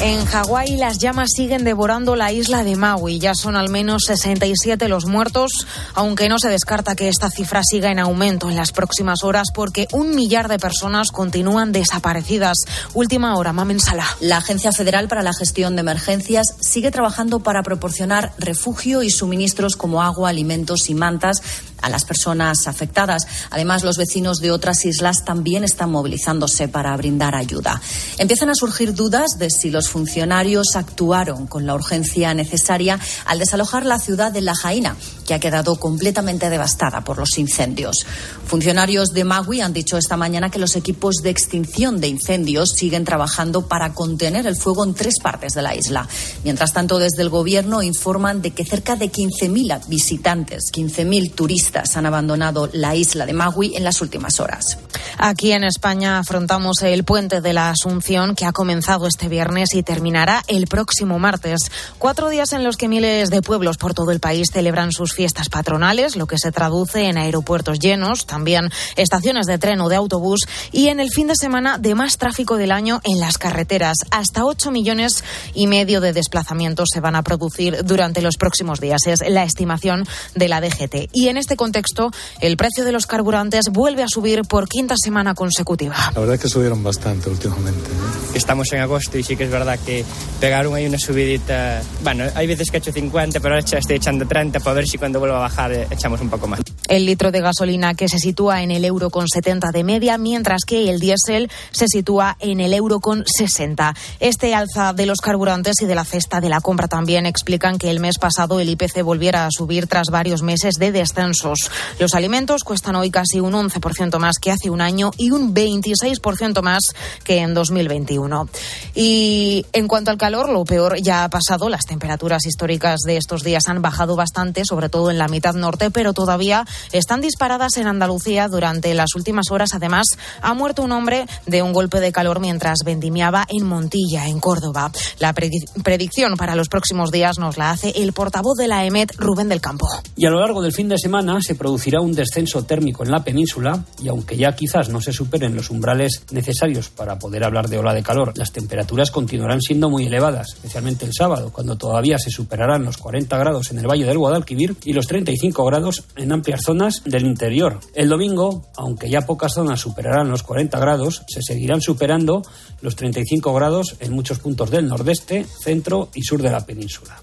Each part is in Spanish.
En Hawái las llamas siguen devorando la isla de Maui. Ya son al menos 67 los muertos, aunque no se descarta que esta cifra siga en aumento en las próximas horas porque un millar de personas continúan desaparecidas. Última hora, Mamen Sala. La Agencia Federal para la Gestión de Emergencias sigue trabajando para proporcionar refugio y suministros como agua, alimentos y mantas a las personas afectadas. Además, los vecinos de otras islas también están movilizándose para brindar ayuda. Empiezan a surgir dudas de si los funcionarios actuaron con la urgencia necesaria al desalojar la ciudad de La Jaina, que ha quedado completamente devastada por los incendios. Funcionarios de Magui han dicho esta mañana que los equipos de extinción de incendios siguen trabajando para contener el fuego en tres partes de la isla. Mientras tanto, desde el Gobierno informan de que cerca de 15.000 visitantes, 15.000 turistas han abandonado la isla de Magui en las últimas horas. Aquí en España afrontamos el puente de la Asunción que ha comenzado este viernes y terminará el próximo martes. Cuatro días en los que miles de pueblos por todo el país celebran sus fiestas patronales, lo que se traduce en aeropuertos llenos, también estaciones de tren o de autobús y en el fin de semana de más tráfico del año en las carreteras. Hasta ocho millones y medio de desplazamientos se van a producir durante los próximos días. Es la estimación de la DGT. Y en este contexto, el precio de los carburantes vuelve a subir por quinta semana consecutiva. La verdad es que subieron bastante últimamente. Estamos en agosto y sí que es verdad que pegaron ahí una subidita. Bueno, hay veces que he hecho 50, pero ahora estoy echando 30 para ver si cuando vuelva a bajar eh, echamos un poco más. El litro de gasolina que se sitúa en el euro con 70 de media, mientras que el diésel se sitúa en el euro con 60. Este alza de los carburantes y de la cesta de la compra también explican que el mes pasado el IPC volviera a subir tras varios meses de descensos. Los alimentos cuestan hoy casi un 11% más que hace un año y un 26% más que en 2021. Y en cuanto al calor, lo peor ya ha pasado. Las temperaturas históricas de estos días han bajado bastante, sobre todo en la mitad norte, pero todavía están disparadas en Andalucía durante las últimas horas. Además, ha muerto un hombre de un golpe de calor mientras vendimiaba en Montilla, en Córdoba. La predicción para los próximos días nos la hace el portavoz de la EMET, Rubén del Campo. Y a lo largo del fin de semana se producirá un descenso térmico en la península y aunque ya quizás no se superen los umbrales necesarios para poder hablar de ola de calor, las temperaturas continuarán siendo muy elevadas, especialmente el sábado, cuando todavía se superarán los 40 grados en el Valle del Guadalquivir y los 35 grados en amplias zonas del interior. El domingo, aunque ya pocas zonas superarán los 40 grados, se seguirán superando los 35 grados en muchos puntos del nordeste, centro y sur de la península.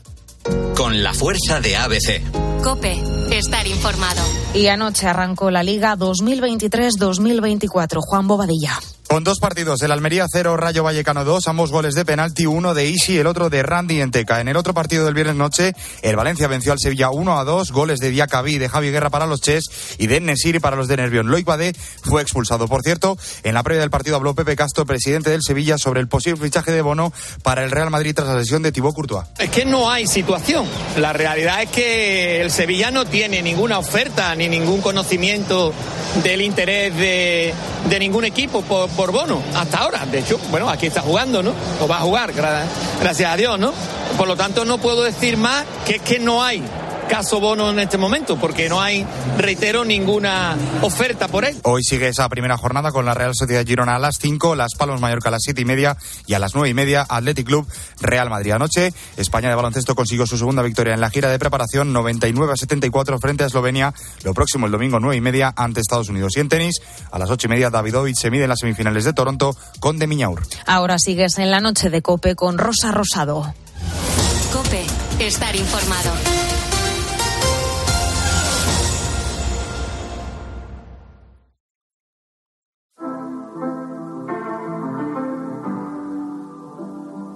Con la fuerza de ABC. Cope, estar informado. Y anoche arrancó la Liga 2023-2024. Juan Bobadilla. Con dos partidos, el Almería 0, Rayo Vallecano 2, ambos goles de penalti, uno de Isi el otro de Randy Enteca. En el otro partido del viernes noche, el Valencia venció al Sevilla 1 a 2, goles de Diacabí de Javi Guerra para los Ches y de Nesiri para los de Nervión. Loic Badé fue expulsado. Por cierto, en la previa del partido habló Pepe Castro, presidente del Sevilla, sobre el posible fichaje de Bono para el Real Madrid tras la lesión de Thibaut Courtois. Es que no hay situación. La realidad es que el Sevilla no tiene ninguna oferta ni ningún conocimiento del interés de, de ningún equipo por, por Bono. Hasta ahora. De hecho, bueno, aquí está jugando, ¿no? O va a jugar, gracias a Dios, ¿no? Por lo tanto, no puedo decir más que es que no hay caso Bono en este momento, porque no hay, reitero, ninguna oferta por él. Hoy sigue esa primera jornada con la Real Sociedad Girona a las 5, Las Palos Mallorca a las 7 y media y a las 9 y media Athletic Club Real Madrid. Anoche, España de baloncesto consiguió su segunda victoria en la gira de preparación 99 a 74 frente a Eslovenia. Lo próximo el domingo 9 y media ante Estados Unidos. Y en tenis, a las 8 y media Davidovich se mide en las semifinales de Toronto con De Miñaur. Ahora sigues en la noche de Cope con Rosa Rosado. Cope, estar informado.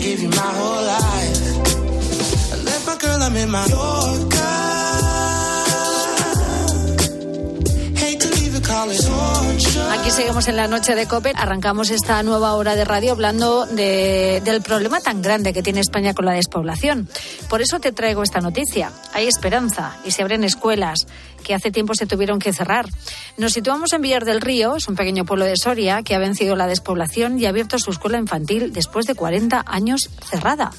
Give you my whole life. I left my girl, I'm in my Yorker. Hate to leave it, call it torture. Aquí seguimos en la noche de COPE. Arrancamos esta nueva hora de radio hablando de- del problema tan grande que tiene España con la despoblación. Por eso te traigo esta noticia. Hay esperanza y se abren escuelas que hace tiempo se tuvieron que cerrar. Nos situamos en Villar del Río, es un pequeño pueblo de Soria que ha vencido la despoblación y ha abierto su escuela infantil después de 40 años cerrada.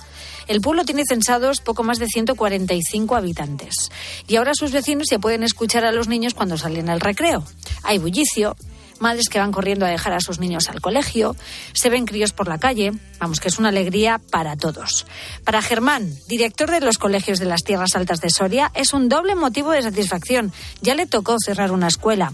El pueblo tiene censados poco más de 145 habitantes. Y ahora sus vecinos ya pueden escuchar a los niños cuando salen al recreo. Hay bullicio, madres que van corriendo a dejar a sus niños al colegio, se ven críos por la calle, vamos que es una alegría para todos. Para Germán, director de los colegios de las Tierras Altas de Soria, es un doble motivo de satisfacción. Ya le tocó cerrar una escuela.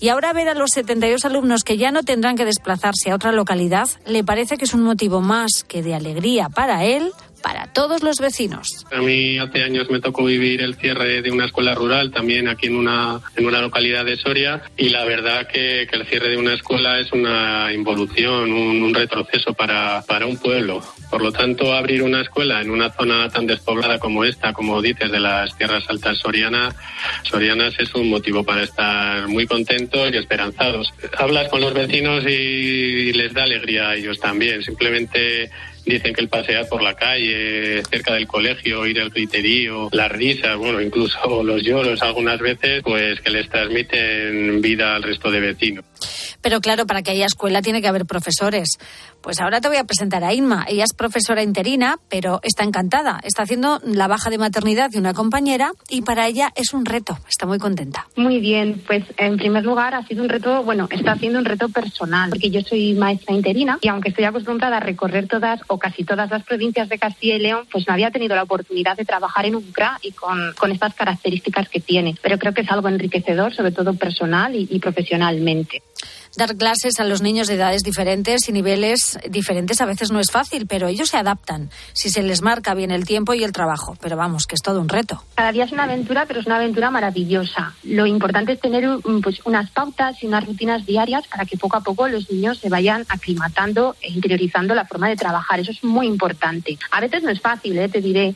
Y ahora ver a los 72 alumnos que ya no tendrán que desplazarse a otra localidad le parece que es un motivo más que de alegría para él, para todos los vecinos. A mí hace años me tocó vivir el cierre de una escuela rural también aquí en una, en una localidad de Soria y la verdad que, que el cierre de una escuela es una involución, un, un retroceso para, para un pueblo. Por lo tanto, abrir una escuela en una zona tan despoblada como esta, como dices, de las tierras altas soriana, sorianas, es un motivo para estar muy contentos y esperanzados. Hablas con los vecinos y les da alegría a ellos también. Simplemente dicen que el pasear por la calle, cerca del colegio, ir al griterío, las risas, bueno, incluso los lloros algunas veces, pues que les transmiten vida al resto de vecinos. Pero claro, para que haya escuela tiene que haber profesores. Pues ahora te voy a presentar a Inma. Ella es profesora interina, pero está encantada. Está haciendo la baja de maternidad de una compañera y para ella es un reto. Está muy contenta. Muy bien, pues en primer lugar ha sido un reto, bueno, está haciendo un reto personal, porque yo soy maestra interina y aunque estoy acostumbrada a recorrer todas o casi todas las provincias de Castilla y León, pues no había tenido la oportunidad de trabajar en un y con, estas características que tiene. Pero creo que es algo enriquecedor, sobre todo personal y profesionalmente. Dar clases a los niños de edades diferentes y niveles diferentes a veces no es fácil, pero ellos se adaptan si se les marca bien el tiempo y el trabajo. Pero vamos, que es todo un reto. Cada día es una aventura, pero es una aventura maravillosa. Lo importante es tener mm, pues, unas pautas y unas rutinas diarias para que poco a poco los niños se vayan aclimatando e interiorizando la forma de trabajar. Eso es muy importante. A veces no es fácil, ¿eh? te diré,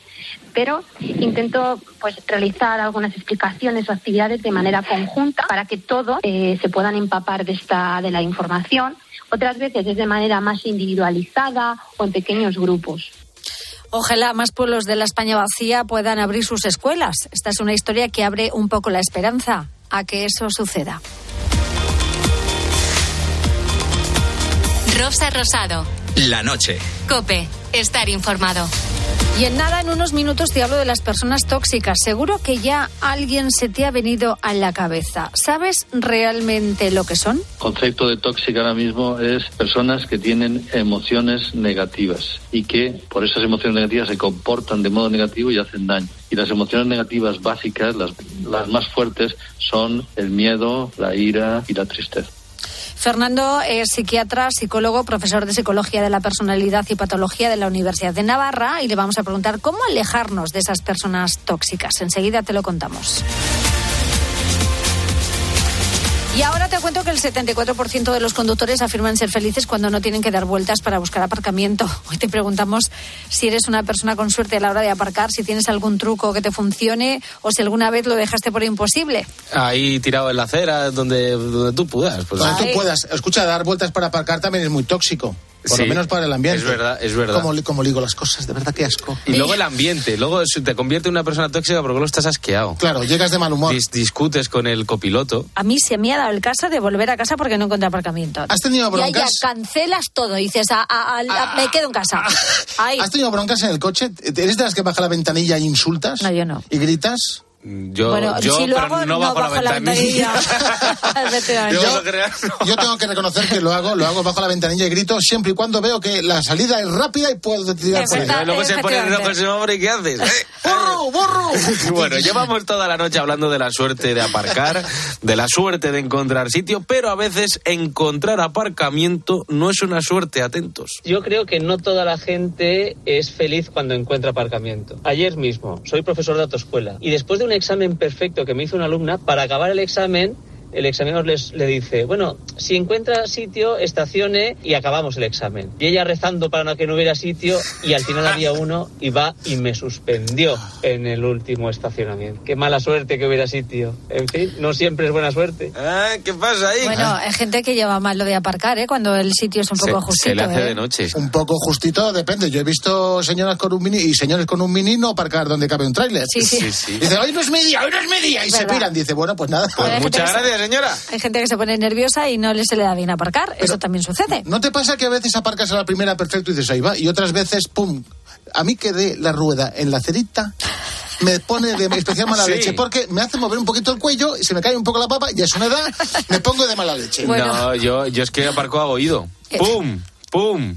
pero intento pues realizar algunas explicaciones o actividades de manera conjunta para que todos eh, se puedan empapar de esta de la información. Otras veces es de manera más individualizada o en pequeños grupos. Ojalá más pueblos de la España vacía puedan abrir sus escuelas. Esta es una historia que abre un poco la esperanza a que eso suceda. Rosa Rosado. La noche. Cope. Estar informado. Y en nada, en unos minutos te hablo de las personas tóxicas. Seguro que ya alguien se te ha venido a la cabeza. ¿Sabes realmente lo que son? El concepto de tóxica ahora mismo es personas que tienen emociones negativas y que por esas emociones negativas se comportan de modo negativo y hacen daño. Y las emociones negativas básicas, las, las más fuertes, son el miedo, la ira y la tristeza. Fernando es psiquiatra, psicólogo, profesor de psicología de la personalidad y patología de la Universidad de Navarra y le vamos a preguntar cómo alejarnos de esas personas tóxicas. Enseguida te lo contamos. Y ahora te cuento que el 74% de los conductores afirman ser felices cuando no tienen que dar vueltas para buscar aparcamiento. Hoy te preguntamos si eres una persona con suerte a la hora de aparcar, si tienes algún truco que te funcione o si alguna vez lo dejaste por imposible. Ahí tirado en la acera, donde, donde tú puedas. Pues, Donde tú puedas. Escucha, dar vueltas para aparcar también es muy tóxico. Por Sí, lo menos para el ambiente. es verdad, es verdad. Como, como digo las cosas, de verdad que asco. Y luego el ambiente, luego te convierte en una persona tóxica porque luego estás asqueado. Claro, llegas de mal humor. discutes con el copiloto. A mí se me ha dado el caso de volver a casa porque no encontré aparcamiento. ¿Has tenido Y ahí ya broncas? cancelas todo dices, a- a- a- a- me quedo en casa. Ahí. ¿Has tenido broncas en el coche? ¿Eres de las que baja la ventanilla e insultas? No, yo no. ¿Y gritas? Yo, Bueno, yo si lo pero hago, no bajo, la ventanilla. Yo, yo tengo que reconocer que lo hago, lo hago bajo la ventanilla y grito siempre y cuando veo que la salida es rápida y puedo tirar por luego se pone el rojo el semáforo y ¿qué haces? Eh, ¡Borro, borro! Bueno, llevamos toda la noche hablando de la suerte de aparcar, de la suerte de encontrar sitio, pero a veces encontrar aparcamiento no es una suerte, atentos. Yo creo que no toda la gente es feliz cuando encuentra aparcamiento. Ayer mismo, soy profesor de autoescuela y después de un examen perfecto que me hizo una alumna, para acabar el examen, el examinador les, le dice, bueno, si encuentra sitio, estacione y acabamos el examen. Y ella rezando para no que no hubiera sitio y al final había uno y va y me suspendió en el último estacionamiento. Qué mala suerte que hubiera sitio. En fin, no siempre es buena suerte. Ah, ¿Qué pasa ahí? Bueno, hay gente que lleva mal lo de aparcar, ¿eh? Cuando el sitio es un poco justito. ¿eh? noche. Un poco justito, depende. Yo he visto señoras con un mini y señores con un mini no aparcar donde cabe un tráiler. Sí, sí. Sí, sí. Dice, hoy no es mi día, hoy no es mi día. Y se Verdad. piran. Dice, bueno, pues nada. Pues muchas se- gracias, señora. Hay gente que se pone nerviosa y no le se le da bien aparcar. Eso también sucede. ¿No te pasa que a veces aparcas a la primera perfecto y dices ahí va? Y otras veces, pum, a mí que dé la rueda en la cerita me pone de especial mala Sí. leche porque me hace mover un poquito el cuello y se me cae un poco la papa y a su edad me pongo de mala leche. No, yo, yo es que aparco a oído. ¡Pum! ¡Pum!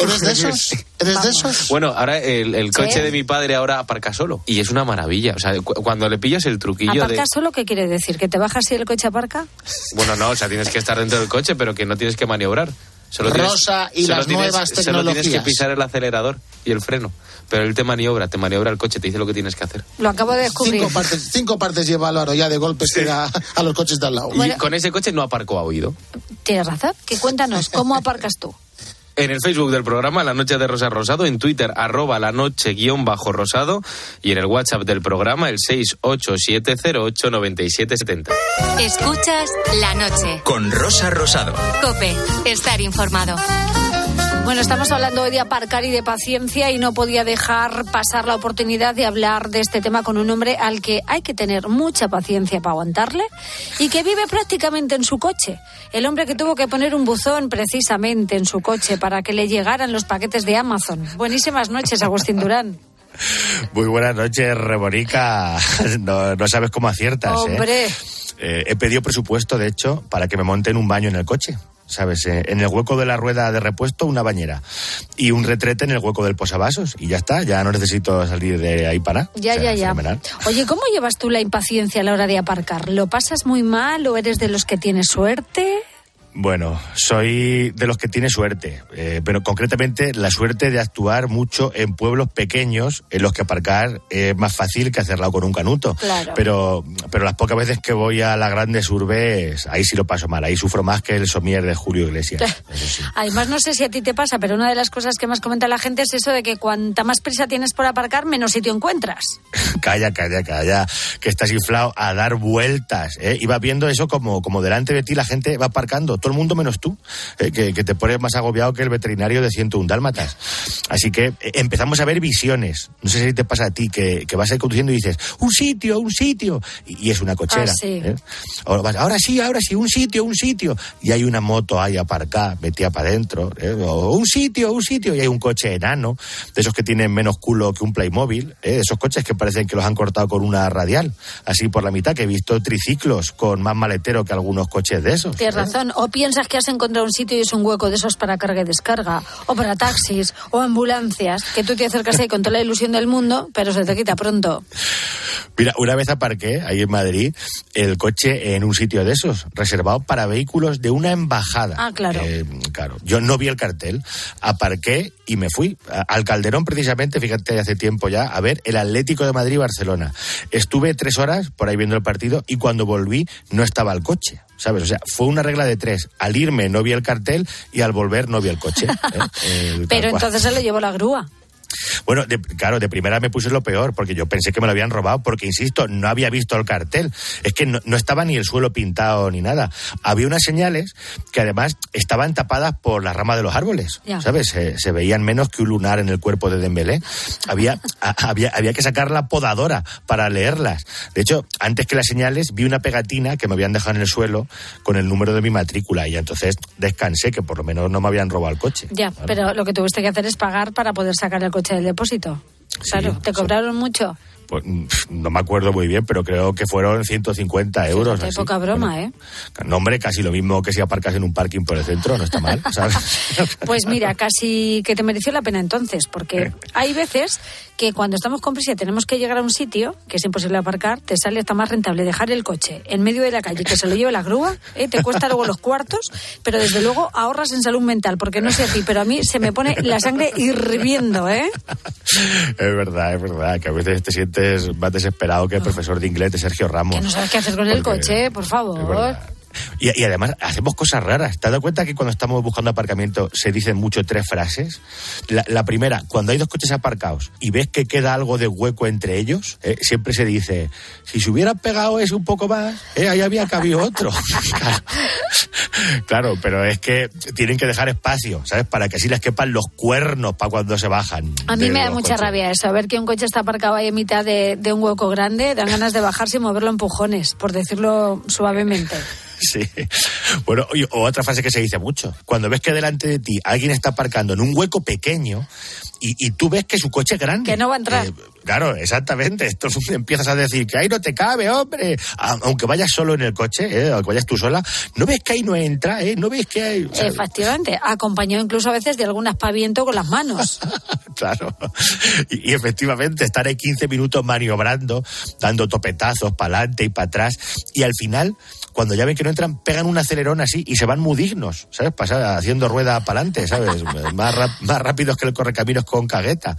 ¿Eres de esos? ¿Eres de esos? Bueno, ahora el, el coche Sí. de mi padre ahora aparca solo. Y es una maravilla. O sea, cu- cuando le pillas el truquillo de... ¿Aparcar solo qué quiere decir? ¿Que te bajas y el coche aparca? Bueno, no, o sea, tienes que estar dentro del coche, pero que no tienes que maniobrar. Solo tienes- Rosa y solo las tienes- nuevas Solo tienes que tecnologías. pisar el acelerador y el freno. Pero él te maniobra, te maniobra el coche, te dice lo que tienes que hacer. Lo acabo de descubrir. Cinco partes, cinco partes lleva Álvaro ya de golpes que da a los coches de al lado. Y con ese coche no aparco a oído. Tienes razón. Que cuéntanos, ¿cómo aparcas tú? En el Facebook del programa La Noche de Rosa Rosado, en Twitter arroba la noche guion bajo rosado y en el WhatsApp del programa el 687089770. Escuchas la noche. Con Rosa Rosado. Cope, estar informado. Bueno, estamos hablando hoy de aparcar y de paciencia y no podía dejar pasar la oportunidad de hablar de este tema con un hombre al que hay que tener mucha paciencia para aguantarle y que vive prácticamente en su coche. El hombre que tuvo que poner un buzón precisamente en su coche para que le llegaran los paquetes de Amazon. Buenísimas noches, Agustín Durán. Muy buenas noches, Reborica. No, no sabes cómo aciertas, ¿eh? Hombre, Eh, He pedido presupuesto, de hecho, para que me monten un baño en el coche. ¿Sabes? Eh, En el hueco de la rueda de repuesto, una bañera. Y un retrete en el hueco del posavasos. Y ya está, ya no necesito salir de ahí para nada. ya, O sea, ya, ya. fenomenal. Oye, ¿cómo llevas tú la impaciencia a la hora de aparcar? ¿Lo pasas muy mal o eres de los que tienes suerte? Bueno, soy de los que tiene suerte, eh, pero concretamente la suerte de actuar mucho en pueblos pequeños en los que aparcar es más fácil que hacerlo con un canuto. Claro. Pero, pero las pocas veces que voy a las grandes urbes, ahí sí lo paso mal, ahí sufro más que el somier de Julio Iglesias. Eso sí. Además, no sé si a ti te pasa, pero una de las cosas que más comenta la gente es eso de que cuanta más prisa tienes por aparcar, menos sitio encuentras. Calla, calla, calla, que estás inflado a dar vueltas. ¿eh? Y vas viendo eso como, como delante de ti la gente va aparcando, todo el mundo menos tú, ¿eh? que, que te pones más agobiado que el veterinario de 101 dálmatas. Así que eh, empezamos a ver visiones. No sé si te pasa a ti, que, que vas a ir conduciendo y dices, un sitio, un sitio, y, y es una cochera. Ah, sí. ¿eh? Ahora, vas, ahora sí, ahora sí, un sitio, un sitio. Y hay una moto ahí aparcada, metida para adentro. ¿eh? O un sitio, un sitio. Y hay un coche enano, de esos que tienen menos culo que un Playmobil, de esos coches que parecen que los han cortado con una radial, así por la mitad, que he visto triciclos con más maletero que algunos coches de esos. Tienes razón. O piensas que has encontrado un sitio y es un hueco de esos para carga y descarga, o para taxis, o ambulancias, que tú te acercas ahí con toda la ilusión del mundo, pero se te quita pronto. Mira, una vez aparqué ahí en Madrid el coche en un sitio de esos, reservado para vehículos de una embajada. Ah, claro. Eh, claro. Yo no vi el cartel, aparqué y me fui al Calderón precisamente, fíjate, hace tiempo ya, a ver el Atlético de Madrid-Barcelona. Estuve tres horas por ahí viendo el partido y cuando volví no estaba el coche. ¿Sabes? O sea, fue una regla de tres. Al irme no vi el cartel y al volver no vi el coche. ¿eh? Pero entonces se le llevó la grúa. Bueno, de- claro, de primera me puse lo peor, porque yo pensé que me lo habían robado, porque insisto, no había visto el cartel. Es que no, no estaba ni el suelo pintado ni nada. Había unas señales que además estaban tapadas por la rama de los árboles. Ya. ¿Sabes? Se, se veían menos que un lunar en el cuerpo de Dembélé. Había, a- había, había que sacar la podadora para leerlas. De hecho, antes que las señales, vi una pegatina que me habían dejado en el suelo con el número de mi matrícula y entonces descansé, que por lo menos no me habían robado el coche. Ya, pero lo que tuviste que hacer es pagar para poder sacar el coche del depósito. Claro, ¿te cobraron mucho? Pues, mm, no me acuerdo muy bien, pero creo que fueron 150 euros. Qué poca broma, ¿eh? No, hombre, casi lo mismo que si aparcas en un parking por el centro, no está mal, ¿sabes? Pues mira, casi que te mereció la pena entonces, porque hay veces que cuando estamos con prisa y tenemos que llegar a un sitio que es imposible aparcar, te sale hasta más rentable dejar el coche en medio de la calle que se lo lleve la grúa, ¿eh? te cuesta luego los cuartos, pero desde luego ahorras en salud mental, porque no sé a ti, pero a mí se me pone la sangre hirviendo, ¿eh? es verdad, es verdad, que a veces te sientes más desesperado que el profesor de inglés de Sergio Ramos. Que no sabes qué hacer con el coche, por favor. Y, y además hacemos cosas raras. ¿Te has dado cuenta que cuando estamos buscando aparcamiento se dicen mucho tres frases? La, la primera, cuando hay dos coches aparcados y ves que queda algo de hueco entre ellos, eh, siempre se dice, si se hubiera pegado ese un poco más, eh, ahí había cabido otro. claro. Claro, pero es que tienen que dejar espacio, ¿sabes? Para que así les quepan los cuernos para cuando se bajan. A mí me da mucha coches. rabia eso, ver que un coche está aparcado ahí en mitad de, de un hueco grande, dan ganas de bajarse y moverlo a empujones, por decirlo suavemente. Sí. Bueno, y- o otra frase que se dice mucho. Cuando ves que delante de ti alguien está aparcando en un hueco pequeño y, y tú ves que su coche es grande. Que no va a entrar. Eh, claro, exactamente. Esto es- empiezas a decir que ahí no te cabe, hombre. Aunque vayas solo en el coche, eh, aunque vayas tú sola, no ves que ahí no entra, ¿eh? No ves que hay... o sea, Efectivamente, acompañado incluso a veces de algún aspaviento con las manos. Claro. Y, y efectivamente, estar ahí 15 minutos maniobrando, dando topetazos para adelante y para atrás. Y al final, cuando ya ven que no entran, pegan un acelerón así y se van muy dignos, ¿sabes? Pasar haciendo rueda para adelante, ¿sabes? más, rap- más rápidos que el correcaminos con cagueta.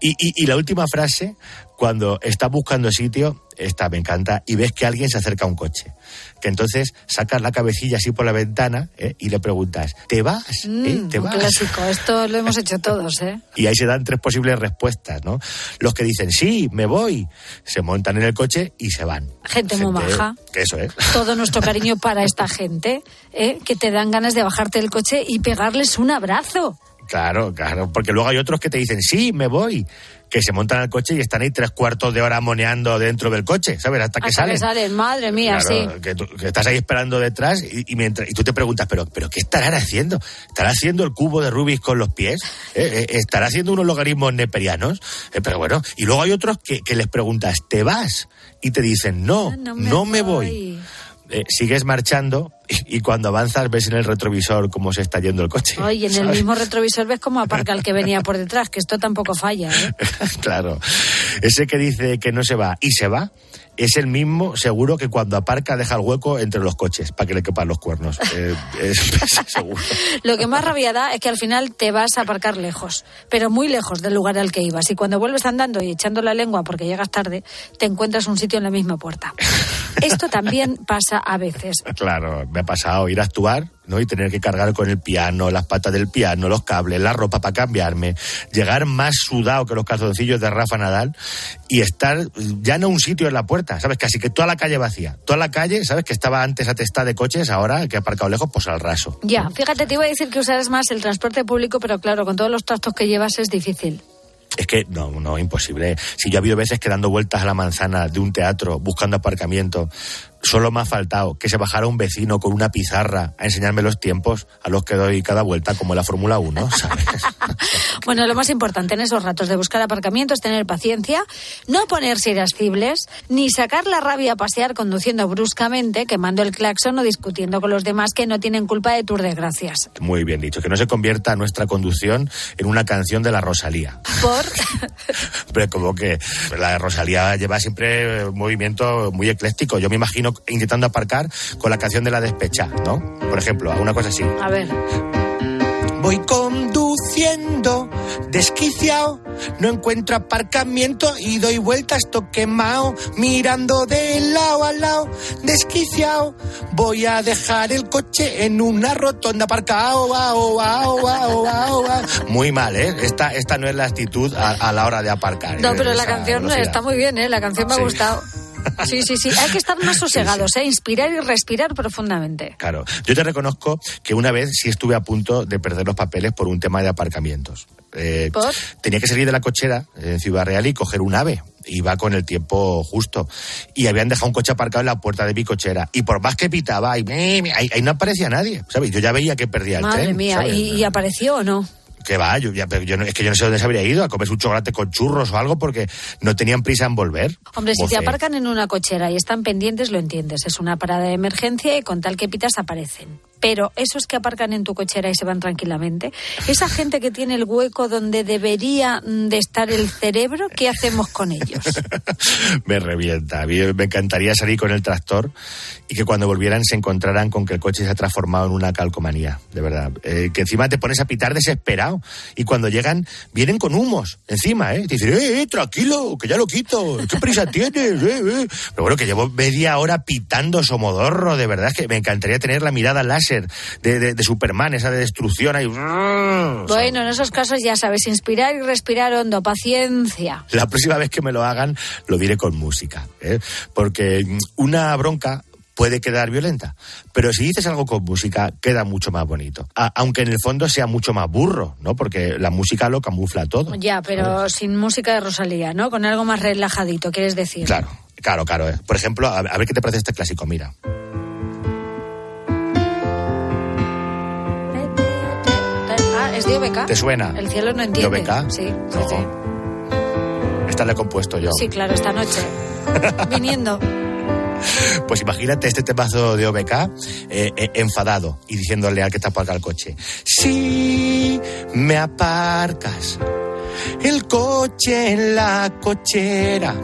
Y, y- y la última frase, cuando estás buscando sitio, esta me encanta, y ves que alguien se acerca a un coche. Que entonces sacas la cabecilla así por la ventana ¿eh? y le preguntas, ¿te vas? ¿Eh? Mm, ¿Te un vas? clásico, esto lo hemos hecho todos, ¿eh? Y ahí se dan tres posibles respuestas, ¿no? Los que dicen, sí, me voy, se montan en el coche y se van. Gente muy maja. Que eso, ¿eh? Todo nuestro cariño para esta gente, ¿eh? que te dan ganas de bajarte del coche y pegarles un abrazo. Claro, claro, porque luego hay otros que te dicen, sí, me voy, que se montan al coche y están ahí tres cuartos de hora moneando dentro del coche, ¿sabes? Hasta que Hasta salen. que salen, madre mía, Claro, sí. que, tú- que estás ahí esperando detrás y, y mientras, y tú te preguntas, ¿pero, pero qué estarán haciendo? ¿Estará haciendo el cubo de Rubik con los pies? ¿Eh? Eh, ¿Estará haciendo unos logaritmos neperianos? Eh, pero bueno, y luego hay otros que, que les preguntas, ¿te vas? Y te dicen, no, no me, voy. Eh, sigues marchando y, y cuando avanzas ves en el retrovisor cómo se está yendo el coche. Oye, en el mismo retrovisor ves cómo aparca el que venía por detrás, que esto tampoco falla. ¿eh? claro. Ese que dice que no se va y se va es el mismo, seguro, que cuando aparca deja el hueco entre los coches para que le quepan los cuernos. Eh, es, es seguro. Lo que más rabia da es que al final te vas a aparcar lejos, pero muy lejos del lugar al que ibas. Y cuando vuelves andando y echando la lengua porque llegas tarde, te encuentras un sitio en la misma puerta. Esto también pasa a veces. Claro, me ha pasado ir a actuar ¿no? y tener que cargar con el piano, las patas del piano, los cables, la ropa para cambiarme, llegar más sudado que los calzoncillos de Rafa Nadal y estar ya en un sitio en la puerta, ¿sabes? Casi que toda la calle vacía. Toda la calle, ¿sabes? Que estaba antes atestada de coches, ahora que ha aparcado lejos, pues al raso. Ya, fíjate, te iba a decir que usarás más el transporte público, pero claro, con todos los trastos que llevas es difícil. Es que no, no, imposible. Si yo ha habido veces que dando vueltas a la manzana de un teatro buscando aparcamiento, solo me ha faltado que se bajara un vecino con una pizarra a enseñarme los tiempos a los que doy cada vuelta, como en la Fórmula 1, ¿sabes? Bueno, lo más importante en esos ratos de buscar aparcamiento es tener paciencia, no ponerse irascibles, ni sacar la rabia a pasear conduciendo bruscamente, quemando el claxon o discutiendo con los demás que no tienen culpa de tus desgracias. Muy bien dicho. Que no se convierta nuestra conducción en una canción de la Rosalía. Por Pero como que la Rosalía lleva siempre un movimiento muy ecléctico. Yo me imagino intentando aparcar con la canción de la despecha, ¿no? Por ejemplo, alguna cosa así. A ver. Voy conduciendo, desquiciado, no encuentro aparcamiento y doy vueltas toquemao, mirando de lado a lado, desquiciado. Voy a dejar el coche en una rotonda aparcado. ao, ao, ao, ao, ao. Muy mal, ¿eh? Esta, esta no es la actitud a, a la hora de aparcar. No, ¿eh? pero la canción velocidad. está muy bien, ¿eh? La canción me ha Sí. gustado. Sí, sí, sí. Hay que estar más sosegados, ¿eh? Inspirar y respirar profundamente. Claro, yo te reconozco que una vez sí estuve a punto de perder los papeles por un tema de aparcamientos. Eh, ¿Por? tenía que salir de la cochera en Ciudad Real y coger un ave. Iba con el tiempo justo. Y habían dejado un coche aparcado en la puerta de mi cochera. Y por más que pitaba, y, ahí, ahí no aparecía nadie. ¿sabes? Yo ya veía que perdía el Madre tren. mía, ¿sabes? ¿Y, y apareció o no? Que va, yo, ya, pero yo no- es que yo no sé dónde se habría ido, a comer un chocolate con churros o algo porque no tenían prisa en volver. Hombre, si te aparcan en una cochera y están pendientes, lo entiendes. Es una parada de emergencia y con tal que pitas aparecen. Pero esos que aparcan en tu cochera y se van tranquilamente, esa gente que tiene el hueco donde debería mm, de estar el cerebro, ¿qué hacemos con ellos? me revienta. A mí me encantaría salir con el tractor y que cuando volvieran se encontraran con que el coche se ha transformado en una calcomanía, de verdad. Eh, que encima te pones a pitar desesperado y cuando llegan vienen con humos encima, ¿eh? Te dicen, eh, eh, tranquilo, que ya lo quito, ¿qué prisa tienes? Eh, eh? Pero bueno, que llevo media hora pitando somodorro, de verdad, es que me encantaría tener la mirada láser de, de- de Superman, esa de destrucción ahí. Bueno, en esos casos ya sabes, inspirar y respirar hondo, paciencia. La próxima vez que me lo hagan, lo diré con música. ¿eh? Porque mm, una bronca puede quedar violenta, pero si dices algo con música, queda mucho más bonito. A- aunque en el fondo sea mucho más burro, ¿no? Porque la música lo camufla todo. Ya, pero sin música de Rosalía, ¿no? Con algo más relajadito, quieres decir. Claro, claro, claro. ¿eh? Por ejemplo, a, a ver qué te parece este clásico, mira. Es de OBK. ¿Te suena? El cielo no entiende. ¿De OBK? Sí, sí. Esta la he compuesto yo. Sí, claro, esta noche. Viniendo. Pues imagínate este temazo de OBK eh, eh, enfadado y diciéndole al que te aparca el coche. Si me aparcas el coche en la cochera,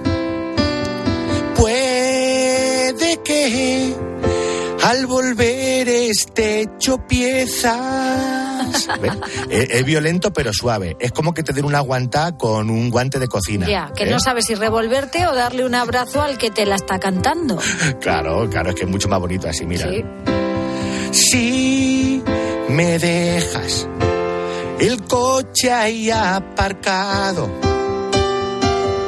puede que al volver esté hecho piezas. Es, es violento pero suave. Es como que te den una guantá con un guante de cocina. Ya, que ¿eh? no sabes si revolverte o darle un abrazo al que te la está cantando. Claro, claro, es que es mucho más bonito así, mira. Sí. Si me dejas el coche ahí aparcado,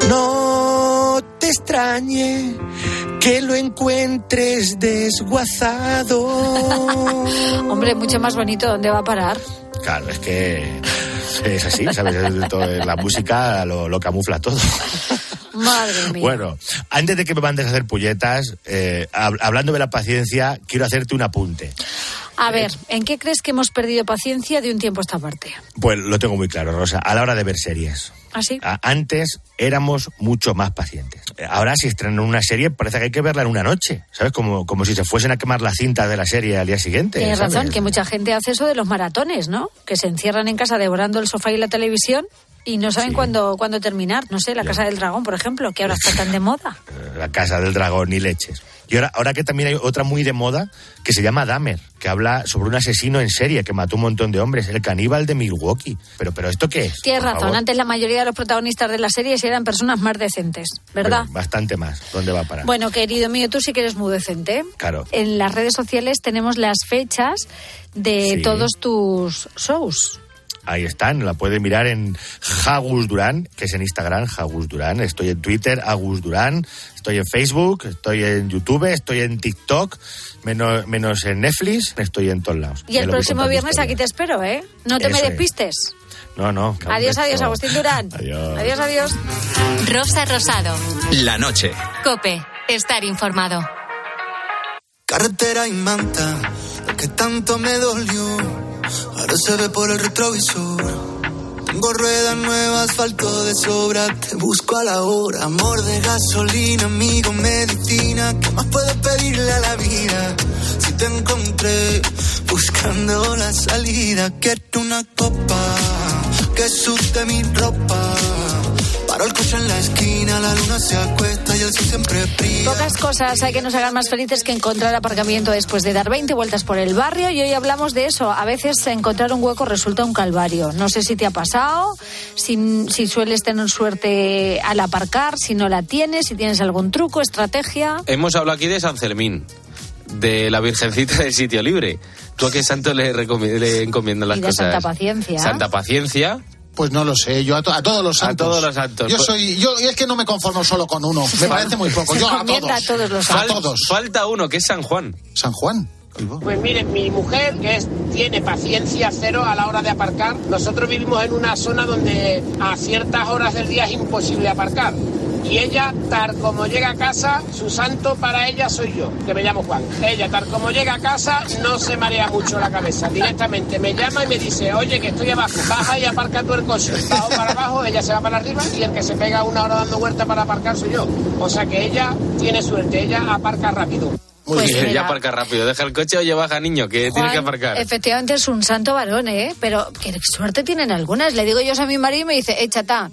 no te extrañe que lo encuentres desguazado. Hombre, mucho más bonito, ¿dónde va a parar? Claro, es que es así, ¿sabes? Todo- La música lo, lo camufla todo. Madre mía. Bueno, antes de que me mandes a hacer pulletas, eh, hab- hablando de la paciencia, quiero hacerte un apunte. A ver, ¿en qué crees que hemos perdido paciencia de un tiempo a esta parte? Pues lo tengo muy claro, Rosa, a la hora de ver series. ¿Así? A- Antes éramos mucho más pacientes. Eh, Ahora si estrenan una serie parece que hay que verla en una noche, ¿sabes? Como, como si se fuesen a quemar la cinta de la serie al día siguiente. Tienes ¿sabes? razón, que mucha gente hace eso de los maratones, ¿no? Que se encierran en casa devorando el sofá y la televisión y no saben cuándo, cuándo terminar. No sé, la Casa del Dragón, por ejemplo, que ahora está tan de moda. La casa del dragón y leches. Y ahora, ahora que también hay otra muy de moda que se llama Dahmer, que habla sobre un asesino en serie que mató un montón de hombres, el caníbal de Milwaukee. Pero, pero ¿esto qué es? Tienes razón, favor. antes la mayoría de los protagonistas de las series eran personas más decentes, ¿verdad? Bueno, bastante más. ¿Dónde va a parar? Bueno, querido mío, tú sí que eres muy decente. Claro. En las redes sociales tenemos las fechas de Sí. todos tus shows. Ahí están, la pueden mirar en Jagus Durán, que es en Instagram, Jagus Durán. Estoy en Twitter, Agus Durán. Estoy en Facebook, estoy en YouTube, estoy en TikTok, menos, menos en Netflix, estoy en todos lados. Y Ya el próximo viernes aquí te espero, ¿eh? No te me Eso es. despistes. No, no. Adiós, adiós, Agustín Durán. Adiós. Adiós, adiós. Rosa Rosado. La noche. Cope. Estar informado. Carretera y manta, lo que tanto me dolió, ahora se ve por el retrovisor. Tengo ruedas nuevas, asfalto de sobra, te busco a la hora. Amor de gasolina, amigo, medicina, ¿qué más puedo pedirle a la vida? Si te encontré buscando la salida, quiero una copa que suste mi ropa. Paro el coche en la esquina, la luna se acuesta y el sol siempre brilla. Pocas cosas hay que nos hagan más felices que encontrar aparcamiento después de dar 20 vueltas por el barrio y hoy hablamos de eso. A veces encontrar un hueco resulta un calvario. No sé si te ha pasado, si, si sueles tener suerte al aparcar, si no la tienes, si tienes algún truco, estrategia. Hemos hablado aquí de San Fermín, de la Virgencita del sitio libre. ¿Tú a qué santo le, le encomiendas las y de cosas? Santa Paciencia. Santa Paciencia. Pues no lo sé, yo a, to- a todos los A santos. todos los santos. Yo Pues- soy, yo y es que no me conformo solo con uno, me parece muy poco. Yo a todos. a todos los A todos. Falta uno, que es San Juan. San Juan. Pues miren, mi mujer, que es, tiene paciencia cero a la hora de aparcar, nosotros vivimos en una zona donde a ciertas horas del día es imposible aparcar. Y ella, tal como llega a casa, su santo para ella soy yo, que me llamo Juan. Ella, tal como llega a casa, no se marea mucho la cabeza. Directamente me llama y me dice, oye, que estoy abajo, baja y aparca tú el coche. Bajo para abajo, ella se va para arriba y el que se pega una hora dando vuelta para aparcar soy yo. O sea que ella tiene suerte, ella aparca rápido. Muy Pues bien, mira. ya aparca rápido. Deja el coche, oye, baja, niño, que tiene que aparcar. Efectivamente es un santo varón, ¿eh? Pero qué suerte tienen algunas. Le digo yo a mi marido y me dice, échata.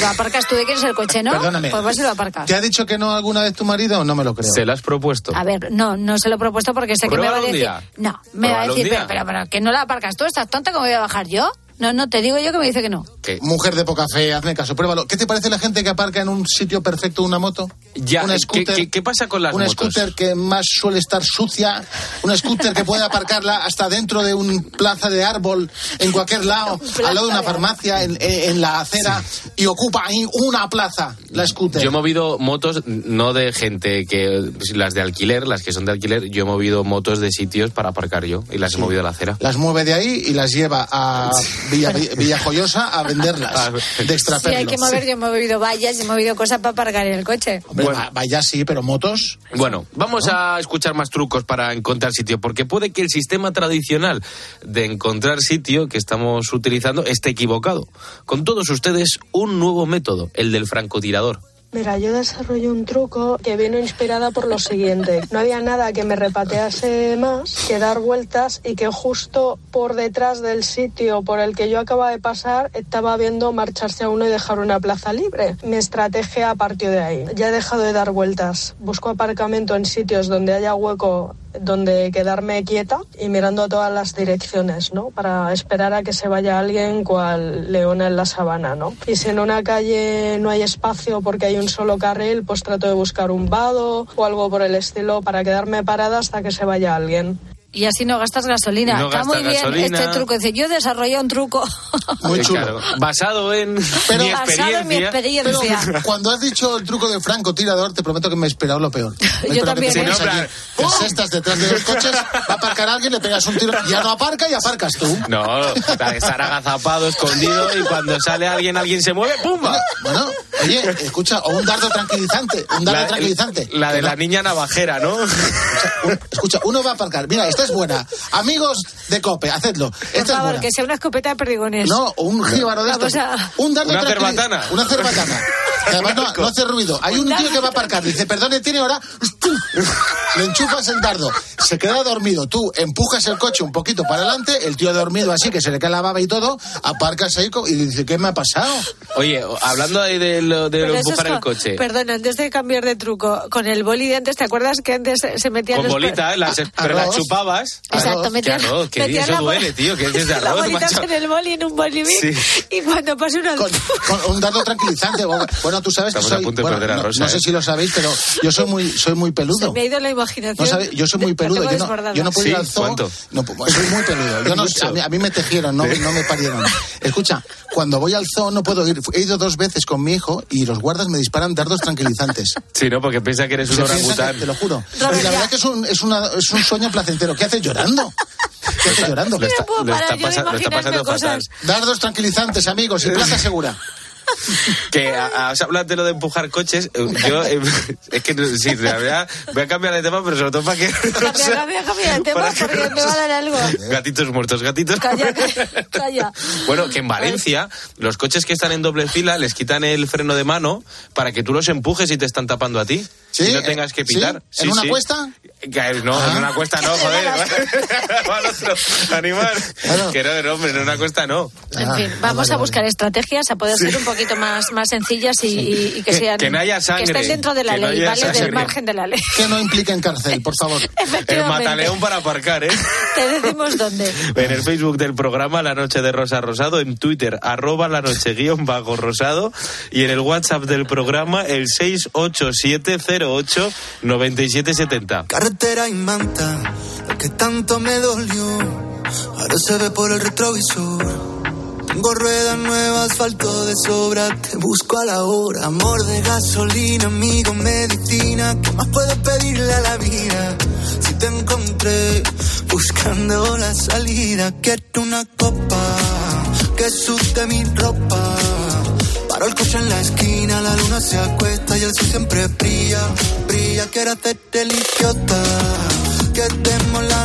Lo aparcas tú de quién es el coche, ¿no? Perdóname. Pues vas y lo aparcas. ¿Te ha dicho que no alguna vez tu marido? No me lo creo. ¿Se lo has propuesto? A ver, no, no se lo he propuesto porque sé que me va a decir. día. No, me va a decir, pero, pero, que no la aparcas tú, estás tonta, ¿cómo voy a bajar yo? No, no, te digo yo que me dice que no. ¿Qué? Mujer de poca fe, hazme caso, pruébalo. ¿Qué te parece la gente que aparca en un sitio perfecto una moto? Ya, una ¿qué- scooter, qué- qué pasa con las Una motos? scooter que más suele estar sucia, una scooter que puede aparcarla hasta dentro de un plaza de árbol, en cualquier lado, al lado de una farmacia, en, en- en la acera, y ocupa ahí una plaza, la scooter. Yo he movido motos, no de gente que. las de alquiler, las que son de alquiler, yo he movido motos de sitios para aparcar yo y las he movido a la acera. Las mueve de ahí y las lleva a Villa, Villajoyosa a venderlas Ah, de Si extraperlo. hay que mover, yo he movido vallas, y he movido cosas para aparcar en el coche. Hombre, va- vaya sí, pero motos. Bueno, vamos a escuchar más trucos para encontrar sitio, porque puede que el sistema tradicional de encontrar sitio que estamos utilizando esté equivocado. Con todos ustedes, un nuevo método, el del francotirador. Mira, yo desarrollé un truco que vino inspirada por lo siguiente. No había nada que me repatease más que dar vueltas y que justo por detrás del sitio por el que yo acababa de pasar estaba viendo marcharse a uno y dejar una plaza libre. Mi estrategia partió de ahí. Ya he dejado de dar vueltas. Busco aparcamiento en sitios donde haya hueco donde quedarme quieta y mirando a todas las direcciones, ¿no? Para esperar a que se vaya alguien cual leona en la sabana, ¿no? Y si en una calle no hay espacio porque hay un solo carril, pues trato de buscar un vado o algo por el estilo para quedarme parada hasta que se vaya alguien. Y así no gastas gasolina. No Está gastas muy bien gasolina. este truco. Dice, yo desarrollé un truco Muy chulo. claro, basado en Pero- mi basado en mi experiencia. experiencia. Pero cuando has dicho el truco del francotirador, te prometo que me he esperado lo peor. Me Yo también, Que te ¿eh? Sí, no, aquí, te asestas detrás de los coches, va a aparcar alguien, le pegas un tiro, ya no aparca y aparcas tú. No, estar agazapado, escudido y cuando sale alguien, alguien se mueve, ¡pumba! Bueno, oye, escucha, o un dardo tranquilizante, un dardo La, tranquilizante. la de la no- niña navajera, ¿no? un- escucha, uno va a aparcar. Mira, esta es buena. Amigos de COPE, hacedlo. Por es favor, buena. que sea una escopeta de perdigones. No, o un jíbaro de estos. a- Un dardo Una cerbatana. Una cerbatana. Además no, no hace ruido. Hay un tío que va a aparcar. Dice, perdone, tiene hora. Le enchufas el dardo. Se queda dormido. Tú empujas el coche un poquito para adelante. El tío dormido así, que se le cae la baba y todo. Aparcas ahí y dice, ¿qué me ha pasado? Oye, hablando ahí de lo de eso empujar el coche. Perdón, antes de cambiar de truco, con el boli de antes, ¿te acuerdas que antes se- metían Con los bolita, ¿eh? las, pero las arroz. Chupabas. Exacto, Qué metían, arroz, eso la duele, tío, que es de la arroz, bolita macho. en el boli en un boli Sí. y cuando pasa una Con, con un dardo tranquilizante. Bueno, tú sabes Estamos que a soy. punto de bueno, perder a no, Rosa, no sé ¿eh? si lo sabéis, pero yo soy muy, soy muy se peludo. me ha ido la imaginación. No sabe- yo soy muy peludo. Yo no, yo no puedo ir Sí, al zoo. ¿cuánto? No, pues soy muy peludo. Yo no, a, mí, a mí me tejieron, no, no me parieron. Escucha, cuando voy al zoo no puedo ir. He ido dos veces con mi hijo y los guardas me disparan dardos tranquilizantes. Sí, ¿no? Porque piensa que eres un Se orangután. te lo juro. Y la verdad que es un, es, una, es un sueño placentero. ¿Qué haces llorando? ¿Qué haces llorando? Lo está, lo está pasa- lo está pasando fatal. Dardos tranquilizantes, amigos, y plaza segura. Que a- a- os hablas de lo de empujar coches. eh, Yo, eh, es que, sí, la verdad, voy a cambiar de tema, pero sobre todo para que. Cambia, cambia, cambia el tema Para que porque no me va a dar algo. Gatitos muertos, gatitos. Calla, calla, calla. Bueno, que en Valencia los coches que están en doble fila les quitan el freno de mano para que tú los empujes y te están tapando a ti. ¿Sí? Y no tengas que ¿Sí? pitar. ¿En una cuesta? Que- No, en una cuesta no, joder. Va al otro, animal. Claro. Que no, no, hombre, en una cuesta no. En Ah, fin, vamos a buscar estrategias a poder ser un poquito más, más sencillas y, y- y que Que- sean. que no haya sangre, Que estén dentro de la que no ley, haya ¿vale? sangre. Del margen de la ley. Que no impliquen cárcel, por favor. El mataleón para aparcar, ¿eh? Te decimos dónde. En el Facebook del programa La Noche de Rosa Rosado, en Twitter, arroba la noche guion bajo rosado, y en el WhatsApp del programa, el 687089770. Carretera y manta, lo que tanto me dolió, ahora se ve por el retrovisor. Tengo ruedas nuevas, asfalto de sobra, te busco a la hora. Amor de gasolina, amigo, medicina, ¿qué más puedo pedirle a la vida? Si te encontré buscando la salida, quiero una copa que suste mi ropa. Paro el coche en la esquina, la luna se acuesta y el sol siempre brilla, brilla. Quiero hacerte el idiota, que demos la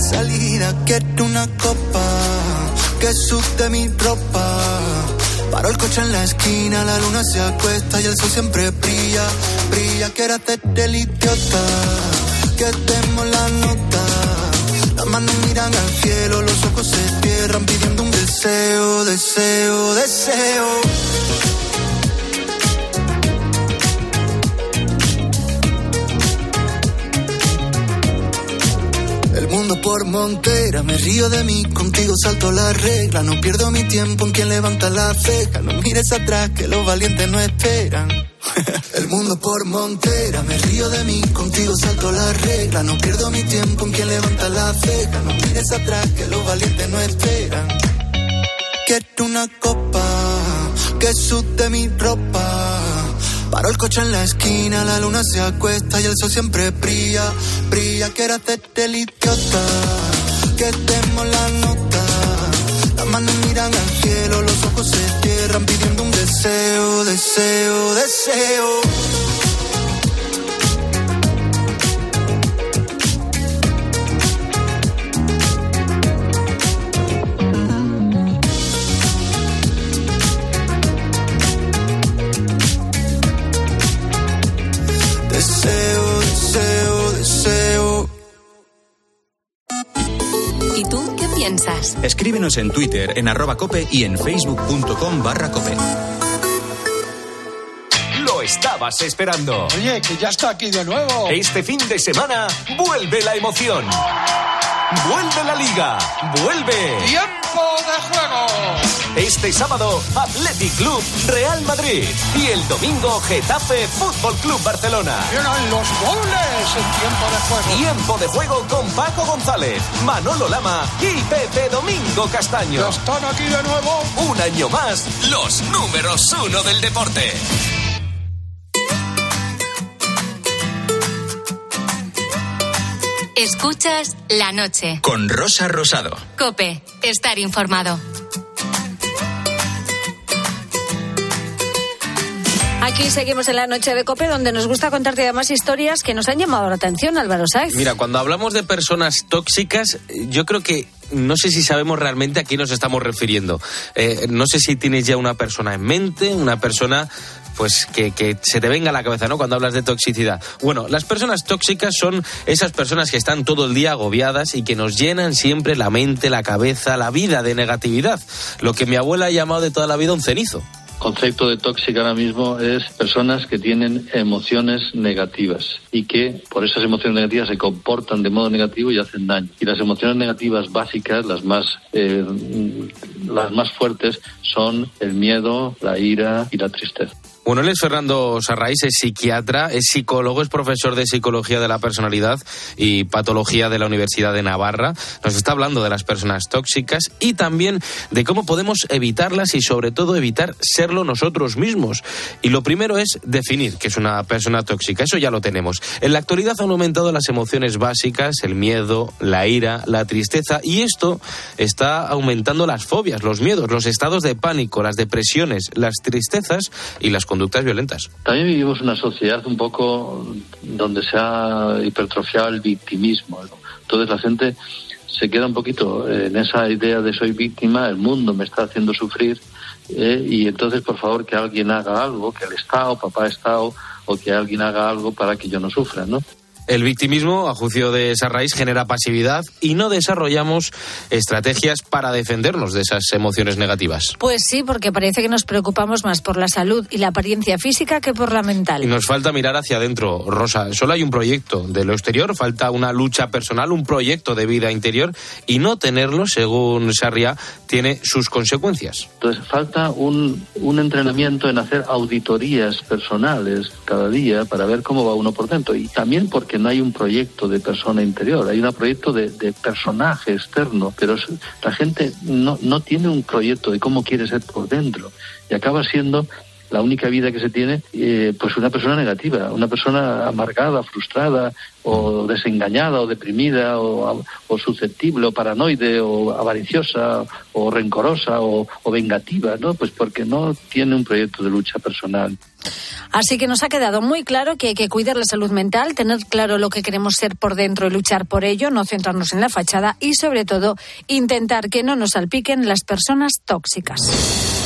Salida, quiero una copa que suste mi ropa. Paro el coche en la esquina, la luna se acuesta y el sol siempre brilla, brilla. Quiero hacerte el idiota, que demos la nota. Las manos miran al cielo, los ojos se cierran pidiendo un deseo, deseo, deseo. El mundo por montera, me río de mí, contigo salto la regla, no pierdo mi tiempo en quien levanta la ceja, no mires atrás que los valientes no esperan. El mundo por montera, me río de mí, contigo salto la regla, no pierdo mi tiempo en quien levanta la ceja, no mires atrás que los valientes no esperan. Quiero una copa que sude mi ropa. Paro el coche en la esquina, la luna se acuesta y el sol siempre brilla, brilla. Quiero hacerte el idiota, que demos la nota. Las manos miran al cielo, los ojos se cierran pidiendo un deseo, deseo. Deseo, Escríbenos en Twitter, en arroba cope y en facebook.com barra cope. Lo estabas esperando. Oye, que ya está aquí de nuevo. Este fin de semana vuelve la emoción. Vuelve la liga. Vuelve. ¡Tiempo de juego! Este sábado, Athletic Club Real Madrid. Y el domingo, Getafe Fútbol Club Barcelona. Llegan los goles en tiempo de juego. Tiempo de juego con Paco González, Manolo Lama y Pepe Domingo Castaño. Ya están aquí de nuevo. Un año más, los números uno del deporte. Escuchas la noche. Con Rosa Rosado. Cope, estar informado. Aquí seguimos en la noche de Cope, donde nos gusta contarte además historias que nos han llamado la atención, Álvaro Saiz. Mira, cuando hablamos de personas tóxicas, yo creo que no sé si sabemos realmente a quién nos estamos refiriendo. Eh, no sé si tienes ya una persona en mente, una persona pues que, que, se te venga a la cabeza, ¿no? Cuando hablas de toxicidad. Bueno, las personas tóxicas son esas personas que están todo el día agobiadas y que nos llenan siempre la mente, la cabeza, la vida de negatividad. Lo que mi abuela ha llamado de toda la vida un cenizo concepto de tóxica ahora mismo es personas que tienen emociones negativas y que por esas emociones negativas se comportan de modo negativo y hacen daño. Y las emociones negativas básicas, las más, eh, las más fuertes, son el miedo, la ira y la tristeza. Bueno, él es Fernando Sarraís, es psiquiatra, es psicólogo, es profesor de psicología de la personalidad y patología de la Universidad de Navarra. Nos está hablando de las personas tóxicas y también de cómo podemos evitarlas y sobre todo evitar serlo nosotros mismos. Y lo primero es definir qué es una persona tóxica. Eso ya lo tenemos. En la actualidad han aumentado las emociones básicas, el miedo, la ira, la tristeza y esto está aumentando las fobias, los miedos, los estados de pánico, las depresiones, las tristezas y las conductas violentas. También vivimos una sociedad un poco donde se ha hipertrofiado el victimismo. ¿no? Entonces la gente se queda un poquito en esa idea de soy víctima, el mundo me está haciendo sufrir eh, y entonces por favor que alguien haga algo, que el Estado, papá Estado, o que alguien haga algo para que yo no sufra, ¿no? El victimismo, a juicio de esa raíz, genera pasividad y no desarrollamos estrategias para defendernos de esas emociones negativas. Pues sí, porque parece que nos preocupamos más por la salud y la apariencia física que por la mental. Y nos falta mirar hacia adentro, Rosa. Solo hay un proyecto de lo exterior, falta una lucha personal, un proyecto de vida interior y no tenerlo, según Sarria, tiene sus consecuencias. Entonces falta un, un entrenamiento en hacer auditorías personales cada día para ver cómo va uno por dentro. Y también porque no hay un proyecto de persona interior, hay un proyecto de, de personaje externo, pero la gente no, no tiene un proyecto de cómo quiere ser por dentro y acaba siendo la única vida que se tiene, eh, pues una persona negativa, una persona amargada, frustrada, o desengañada, o deprimida, o, susceptible, o paranoide, o avariciosa, o rencorosa, o, o vengativa, ¿no? Pues porque no tiene un proyecto de lucha personal. Así que nos ha quedado muy claro que hay que cuidar la salud mental, tener claro lo que queremos ser por dentro y luchar por ello, no centrarnos en la fachada y sobre todo intentar que no nos salpiquen las personas tóxicas.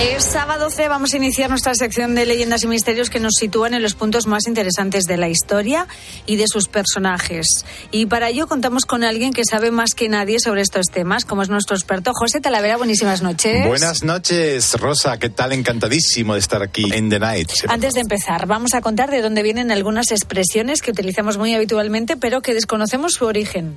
Es sábado C, vamos a iniciar nuestra sección de leyendas y misterios que nos sitúan en los puntos más interesantes de la historia y de sus personajes. Y para ello contamos con alguien que sabe más que nadie sobre estos temas, como es nuestro experto José Talavera. Buenísimas noches. Buenas noches, Rosa. ¿Qué tal? Encantadísimo de estar aquí en The Night. Antes de empezar, vamos a contar de dónde vienen algunas expresiones que utilizamos muy habitualmente, pero que desconocemos su origen.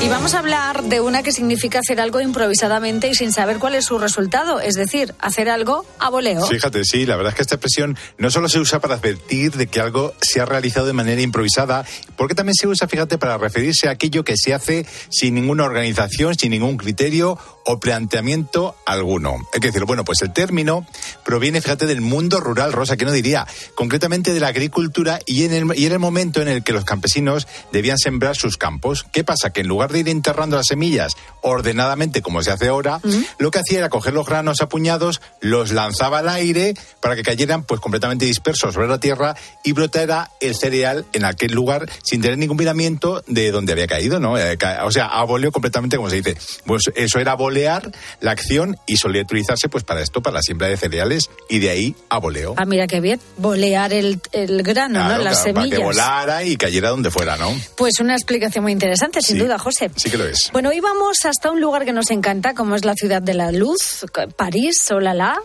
Y vamos a hablar de una que significa hacer algo improvisadamente y sin saber cuál es su resultado, es decir, hacer algo a voleo. Fíjate, sí, la verdad es que esta expresión no solo se usa para advertir de que algo se ha realizado de manera improvisada, porque también se usa, fíjate, para referirse a aquello que se hace sin ninguna organización, sin ningún criterio o planteamiento alguno. Hay que decir, bueno, pues el término proviene, fíjate, del mundo rural, Rosa, que no diría, concretamente de la agricultura y en, el, y en el momento en el que los campesinos debían sembrar sus campos. ¿Qué pasa? Que en lugar de ir enterrando las semillas ordenadamente, como se hace ahora, lo que hacía era coger los granos a puñados, los lanzaba al aire para que cayeran pues completamente dispersos sobre la tierra y brotara el cereal en aquel lugar sin tener ningún miramiento de donde había caído, ¿no? Eh, O sea, a voleo completamente, como se dice. Pues eso era la acción y solía utilizarse pues para esto, para la siembra de cereales y de ahí a voleo. Ah, mira qué bien, volear el, el grano, Claro, ¿no? Las claro, para que semillas. volara y cayera donde fuera, ¿no? Pues una explicación muy interesante, sin Sí. duda, José. Sí que lo es. Bueno, hoy vamos hasta un lugar que nos encanta, como es la ciudad de la luz, París, o la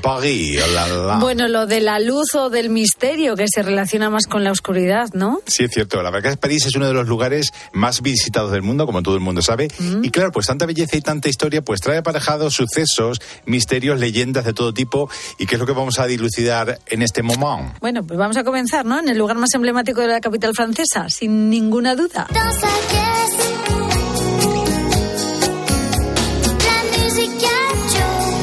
Paris, la, la. Bueno, lo de la luz o del misterio que se relaciona más con la oscuridad, ¿no? Sí, es cierto. La verdad es que París es uno de los lugares más visitados del mundo, como todo el mundo sabe. Mm. Y claro, pues tanta belleza y tanta historia, pues trae aparejados sucesos, misterios, leyendas de todo tipo. ¿Y qué es lo que vamos a dilucidar en este momento? Bueno, pues vamos a comenzar, ¿no? En el lugar más emblemático de la capital francesa, sin ninguna duda.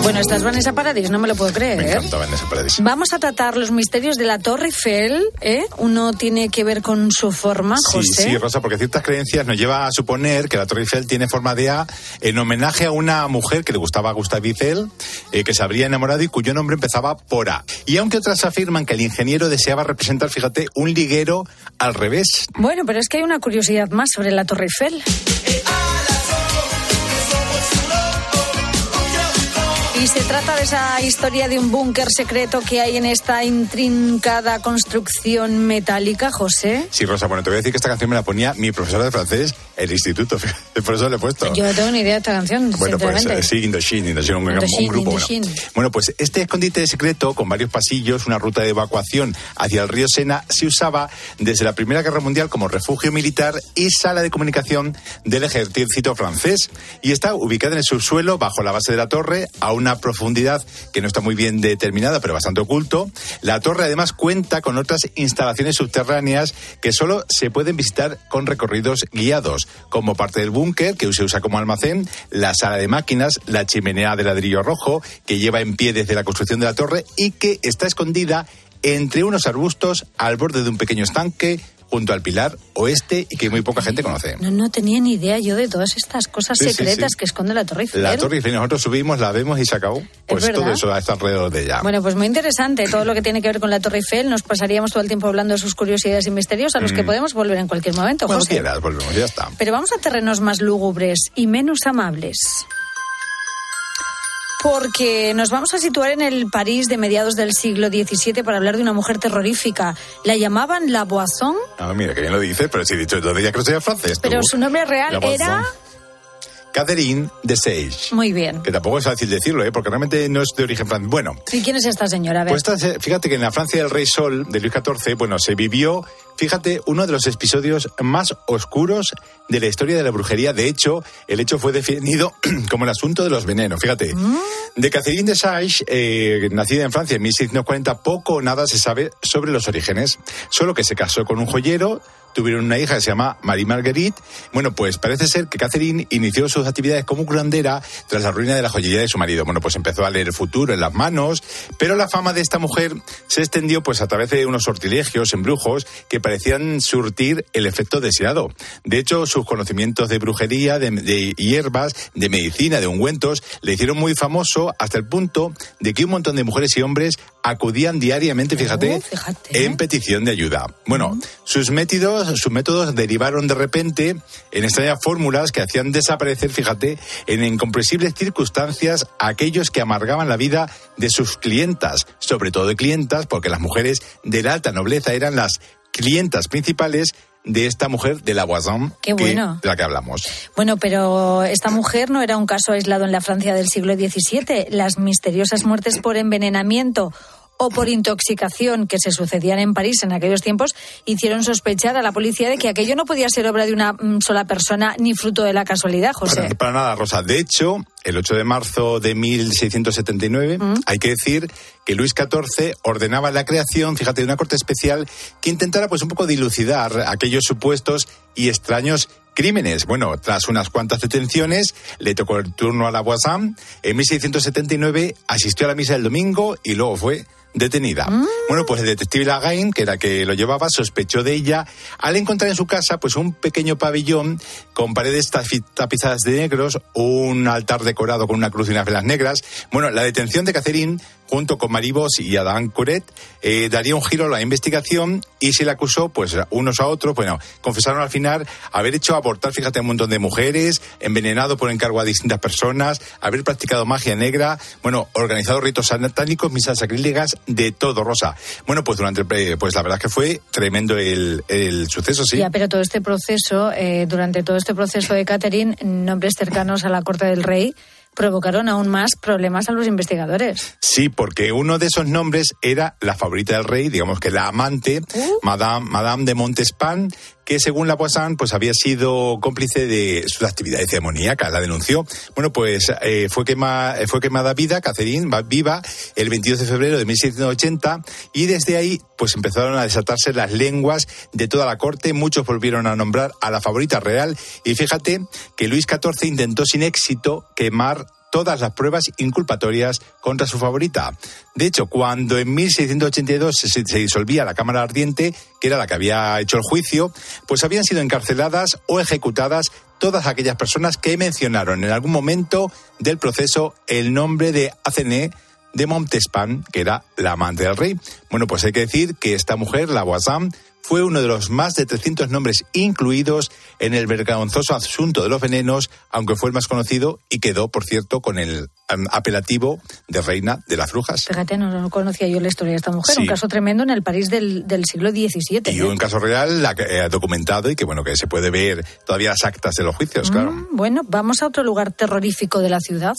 Bueno, esta es Vanessa Paradis, no me lo puedo creer. Me encanta Vanessa Paradis. Vamos a tratar los misterios de la Torre Eiffel, ¿eh? Uno tiene que ver con su forma, Sí, José. sí, Rosa, porque ciertas creencias nos lleva a suponer que la Torre Eiffel tiene forma de A en homenaje a una mujer que le gustaba a Gustave Eiffel, eh, que se habría enamorado y cuyo nombre empezaba por A. Y aunque otras afirman que el ingeniero deseaba representar, fíjate, un liguero al revés, Bueno, pero es que hay una curiosidad más sobre la Torre Eiffel. Y se trata de esa historia de un búnker secreto que hay en esta intrincada construcción metálica, José. Sí, Rosa, bueno, te voy a decir que esta canción me la ponía mi profesora de francés, el instituto, por eso le he puesto. Yo no tengo ni idea de esta canción, Bueno, pues eh, sí, Indochine, Indochine, un, un Indochine, grupo. Bueno. Bueno, pues este escondite secreto, con varios pasillos, una ruta de evacuación hacia el río Sena, se usaba desde la Primera Guerra Mundial como refugio militar y sala de comunicación del ejército francés. Y está ubicada en el subsuelo, bajo la base de la torre, a una profundidad que no está muy bien determinada, pero bastante oculto. La torre además cuenta con otras instalaciones subterráneas que solo se pueden visitar con recorridos guiados, como parte del búnker, que se usa como almacén, la sala de máquinas, la chimenea de ladrillo rojo, que lleva en pie desde la construcción de la torre y que está escondida entre unos arbustos al borde de un pequeño estanque junto al Pilar Oeste y que muy poca gente conoce. No, no tenía ni idea yo de todas estas cosas Sí, secretas sí. que esconde la Torre Eiffel. La Torre Eiffel, nosotros subimos, la vemos y se acabó. Pues verdad. todo eso está alrededor de ella. Bueno, pues muy interesante todo lo que tiene que ver con la Torre Eiffel. Nos pasaríamos todo el tiempo hablando de sus curiosidades y misterios a los que Mm. podemos volver en cualquier momento, Cuando José. quieras, volvemos, ya está. Pero vamos a terrenos más lúgubres y menos amables. Porque nos vamos a situar en el París de mediados del siglo XVII para hablar de una mujer terrorífica. La llamaban La Boisson, Ah, mira, que bien lo dice, pero si he dicho todo ella que no sea francés. pero su nombre real era... Catherine de Sage. Muy bien. Que tampoco es fácil decirlo, ¿eh? porque realmente no es de origen francés. Bueno, ¿Y quién es esta señora? A ver. Pues esta fíjate que en la Francia del Rey Sol de Luis XIV, bueno, se vivió, fíjate, uno de los episodios más oscuros de la historia de la brujería. De hecho, el hecho fue definido como el asunto de los venenos. Fíjate, de Catherine de Sage, eh, nacida en Francia en 1640, poco o nada se sabe sobre los orígenes. Solo que se casó con un joyero, tuvieron una hija que se llama Marie Marguerite. Bueno, pues parece ser que Catherine inició sus actividades como curandera tras la ruina de la joyería de su marido. Bueno, pues empezó a leer el futuro en las manos, pero la fama de esta mujer se extendió pues a través de unos sortilegios, embrujos, que parecían surtir el efecto deseado. De hecho, sus conocimientos de brujería, de, de hierbas, de medicina, de ungüentos, le hicieron muy famoso hasta el punto de que un montón de mujeres y hombres acudían diariamente, fíjate, en petición de ayuda. Bueno, sus métodos, sus métodos derivaron de repente en extrañas fórmulas que hacían desaparecer, fíjate, en incomprensibles circunstancias a aquellos que amargaban la vida de sus clientas, sobre todo de clientas, porque las mujeres de la alta nobleza eran las clientas principales de esta mujer de la Boisson, Qué que- bueno. de la que hablamos. Bueno, pero esta mujer no era un caso aislado en la Francia del siglo XVII. Las misteriosas muertes por envenenamiento o por intoxicación que se sucedían en París en aquellos tiempos hicieron sospechar a la policía de que aquello no podía ser obra de una mm, sola persona ni fruto de la casualidad, José. Para, para nada, Rosa. De hecho, el 8 de marzo de 1679, Mm. hay que decir que Luis XIV ordenaba la creación, fíjate, de una corte especial que intentara pues un poco dilucidar aquellos supuestos y extraños crímenes. Bueno, tras unas cuantas detenciones, le tocó el turno a la Boisson. En 1679 asistió a la misa del domingo y luego fue detenida. Bueno, pues el detective Lagain, que era que lo llevaba, sospechó de ella al encontrar en su casa pues un pequeño pabellón con paredes tapizadas de negros, un altar decorado con una cruz y unas velas negras. Bueno, la detención de Catherine junto con Maribos y Adam Curet eh, daría un giro a la investigación y se le acusó pues unos a otros, bueno, confesaron al final haber hecho abortar, fíjate, un montón de mujeres, envenenado por encargo a distintas personas, haber practicado magia negra, bueno, organizado ritos satánicos, misas sacrílegas, de todo, Rosa. Bueno, pues durante, pre- pues la verdad es que fue tremendo el, el suceso, sí. Ya, pero todo este proceso, eh, durante todo este proceso de Catherine, nombres cercanos a la corte del rey provocaron aún más problemas a los investigadores. Sí, porque uno de esos nombres era la favorita del rey, digamos que la amante, Madame, Madame de Montespan, que según la Poisson, pues había sido cómplice de sus actividades demoníacas, la denunció. Bueno, pues eh, fue, fue quemada vida, Catherine, va- viva, el 22 de febrero de 1680, y desde ahí, pues empezaron a desatarse las lenguas de toda la corte, muchos volvieron a nombrar a la favorita real, y fíjate que Luis XIV intentó sin éxito quemar todas las pruebas inculpatorias contra su favorita. De hecho, cuando en 1682 se, disolvía la Cámara Ardiente, que era la que había hecho el juicio, pues habían sido encarceladas o ejecutadas todas aquellas personas que mencionaron en algún momento del proceso el nombre de Acené de Montespan, que era la amante del rey. Bueno, pues hay que decir que esta mujer, la Boisson, fue uno de los más de 300 nombres incluidos en el vergonzoso asunto de los venenos, aunque fue el más conocido y quedó, por cierto, con el em, apelativo de reina de las brujas. Fíjate, no, no conocía yo la historia de esta mujer, Sí. un caso tremendo en el París del, del siglo XVII. Y ¿eh? un caso real la eh, documentado y que, bueno, que se puede ver todavía las actas de los juicios, claro. Mm, Bueno, vamos a otro lugar terrorífico de la ciudad.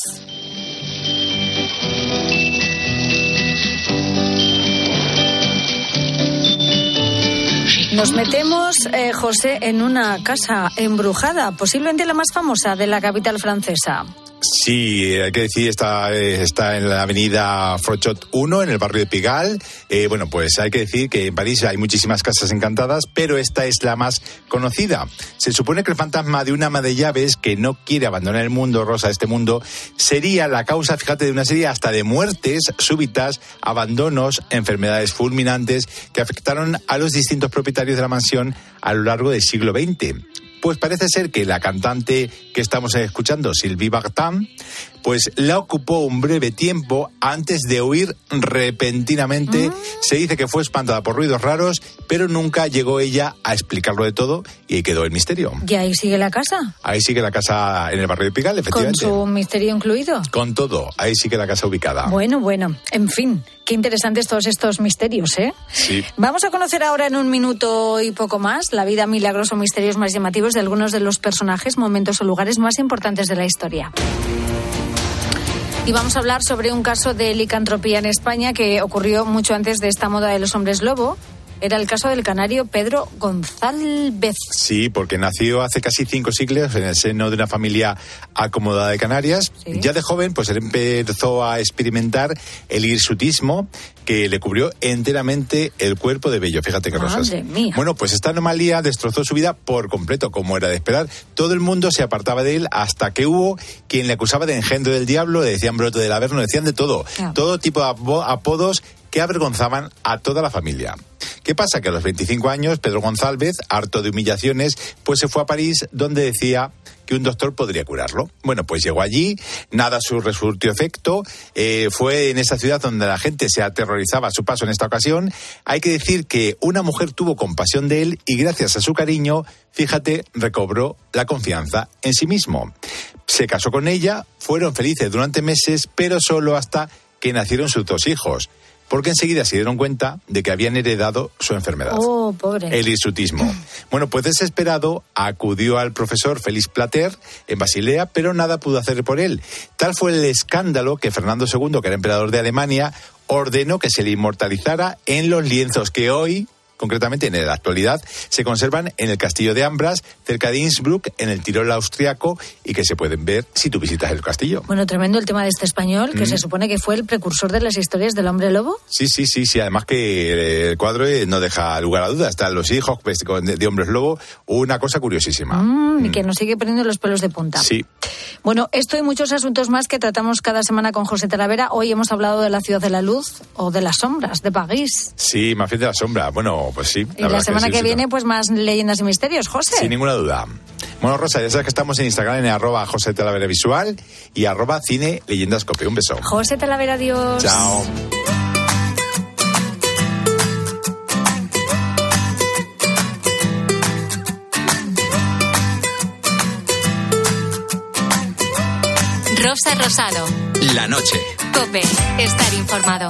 Nos metemos, eh, José, en una casa embrujada, posiblemente la más famosa de la capital francesa. Sí, hay que decir, está, eh, está en la avenida Frochot 1, en el barrio de Pigal. Eh, bueno, pues hay que decir que en París hay muchísimas casas encantadas, pero esta es la más conocida. Se supone que el fantasma de una ama de llaves que no quiere abandonar el mundo, Rosa, este mundo, sería la causa, fíjate, de una serie hasta de muertes súbitas, abandonos, enfermedades fulminantes que afectaron a los distintos propietarios de la mansión a lo largo del siglo XX. Pues parece ser que la cantante que estamos escuchando, Sylvie Vartan, pues la ocupó un breve tiempo antes de huir repentinamente. Se dice que fue espantada por ruidos raros, pero nunca llegó ella a explicarlo de todo y ahí quedó el misterio. ¿Y ahí sigue la casa? Ahí sigue la casa en el barrio de Pigal, ¿Con efectivamente. su misterio incluido? Con todo, ahí sigue la casa ubicada. Bueno, bueno. En fin, qué interesantes todos estos misterios, ¿eh? Sí. Vamos a conocer ahora en un minuto y poco más la vida milagrosa o misterios más llamativos de algunos de los personajes, momentos o lugares más importantes de la historia. Y vamos a hablar sobre un caso de licantropía en España que ocurrió mucho antes de esta moda de los hombres lobo. Era el caso del canario Pedro González. Sí, porque nació hace casi cinco siglos en el seno de una familia acomodada de Canarias. Ya de joven, pues él empezó a experimentar el hirsutismo que le cubrió enteramente el cuerpo de vello. Fíjate qué mía. Bueno, pues esta anomalía destrozó su vida por completo, como era de esperar. Todo el mundo se apartaba de él hasta que hubo quien le acusaba de engendro del diablo, le decían brote del averno, le decían de todo. Claro. Todo tipo de apo- apodos que avergonzaban a toda la familia. ¿Qué pasa? Que a los 25 años, Pedro González, harto de humillaciones, pues se fue a París donde decía que un doctor podría curarlo. Bueno, pues llegó allí, nada su resurtió efecto, eh, fue en esa ciudad donde la gente se aterrorizaba a su paso en esta ocasión. Hay que decir que una mujer tuvo compasión de él y gracias a su cariño, fíjate, recobró la confianza en sí mismo. Se casó con ella, fueron felices durante meses, pero solo hasta que nacieron sus dos hijos, porque enseguida se dieron cuenta de que habían heredado su enfermedad. Oh, pobre. El hirsutismo. Bueno, pues desesperado acudió al profesor Félix Plater en Basilea, pero nada pudo hacer por él. Tal fue el escándalo que Fernando II, que era emperador de Alemania, ordenó que se le inmortalizara en los lienzos que hoy, concretamente en la actualidad, se conservan en el castillo de Ambras, cerca de Innsbruck, en el Tirol austriaco, y que se pueden ver si tú visitas el castillo. Bueno, tremendo el tema de este español, que Mm. se supone que fue el precursor de las historias del hombre lobo. Sí, sí, sí, sí. Además que eh, el cuadro eh, no deja lugar a dudas. Están los hijos de, hombres lobo. Una cosa curiosísima. Mm, Y que nos sigue poniendo los pelos de punta. Sí. Bueno, esto y muchos asuntos más que tratamos cada semana con José Talavera. Hoy hemos hablado de la ciudad de la luz o de las sombras, de París. Sí, más bien de la sombra. Bueno, pues sí. Y la, semana sí, que viene, pues más leyendas y misterios. José. Sin ninguna duda. Bueno, Rosa, ya sabes que estamos en Instagram en arroba José Talavera Visual y arroba Cine Leyendascopio. Un beso. José Talavera, adiós. Chao. Rosa Rosado. La noche. Cope. Estar informado.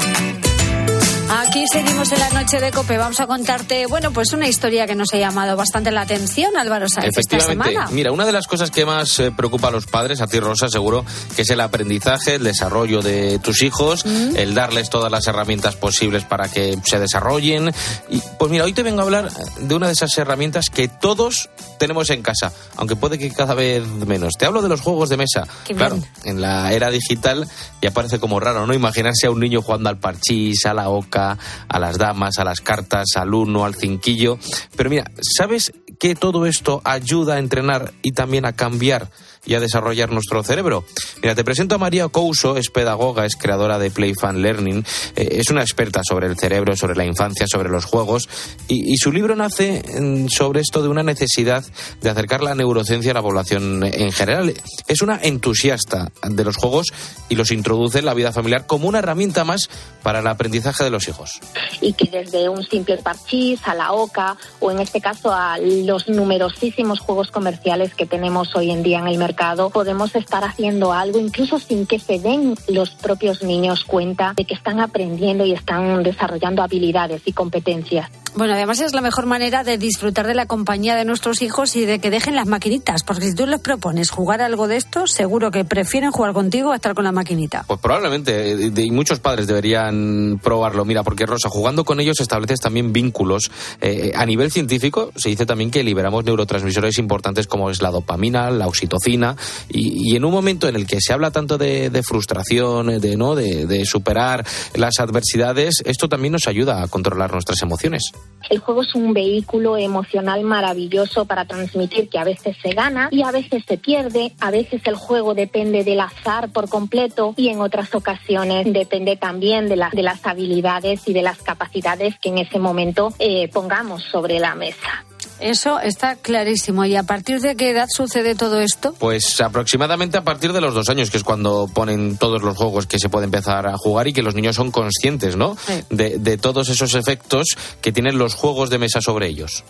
Aquí seguimos en la noche de Cope. Vamos a contarte, bueno, pues una historia que nos ha llamado bastante la atención, Álvaro Sáenz, esta Efectivamente, semana. mira, una de las cosas que más eh, preocupa a los padres, a ti Rosa, seguro, que es el aprendizaje, el desarrollo de tus hijos, Mm. el darles todas las herramientas posibles para que se desarrollen. Y pues mira, hoy te vengo a hablar de una de esas herramientas que todos tenemos en casa, aunque puede que cada vez menos. Te hablo de los juegos de mesa. Qué claro, bien. en la era digital ya parece como raro, ¿no? Imaginarse a un niño jugando al parchís, a la oca, a las damas, a las cartas, al uno, al cinquillo. Pero mira, ¿sabes que todo esto ayuda a entrenar y también a cambiar y a desarrollar nuestro cerebro? Mira, te presento a María Couso, es pedagoga, es creadora de Play Fun Learning, eh, es una experta sobre el cerebro, sobre la infancia, sobre los juegos, y, y su libro nace mm, sobre esto de una necesidad de acercar la neurociencia a la población en general. Es una entusiasta de los juegos y los introduce en la vida familiar como una herramienta más para el aprendizaje de los hijos. y que desde un simple parchís a la oca o en este caso a los numerosísimos juegos comerciales que tenemos hoy en día en el mercado podemos estar haciendo algo incluso sin que se den los propios niños cuenta de que están aprendiendo y están desarrollando habilidades y competencias. Bueno, además es la mejor manera de disfrutar de la compañía de nuestros hijos y de que dejen las maquinitas, porque si tú les propones jugar algo de esto, seguro que prefieren jugar contigo a estar con la maquinita. Pues probablemente, eh, y muchos padres deberían probarlo. Mira, porque Rosa, jugando con ellos estableces también vínculos. Eh, a nivel científico, se dice también que liberamos neurotransmisores importantes como es la dopamina, la oxitocina, y, y en un momento en el que se habla tanto de, de frustración, de, ¿no? De superar las adversidades, esto también nos ayuda a controlar nuestras emociones. El juego es un vehículo emocional maravilloso para transmitir que a veces se gana y a veces se pierde, a veces el juego depende del azar por completo y en otras ocasiones depende también de, de las habilidades y de las capacidades que en ese momento eh, pongamos sobre la mesa. Eso está clarísimo. ¿Y a partir de qué edad sucede todo esto? Pues aproximadamente a partir de los dos años, que es cuando ponen todos los juegos que se puede empezar a jugar y que los niños son conscientes, ¿no? De, de todos esos efectos que tienen los juegos de mesa sobre ellos.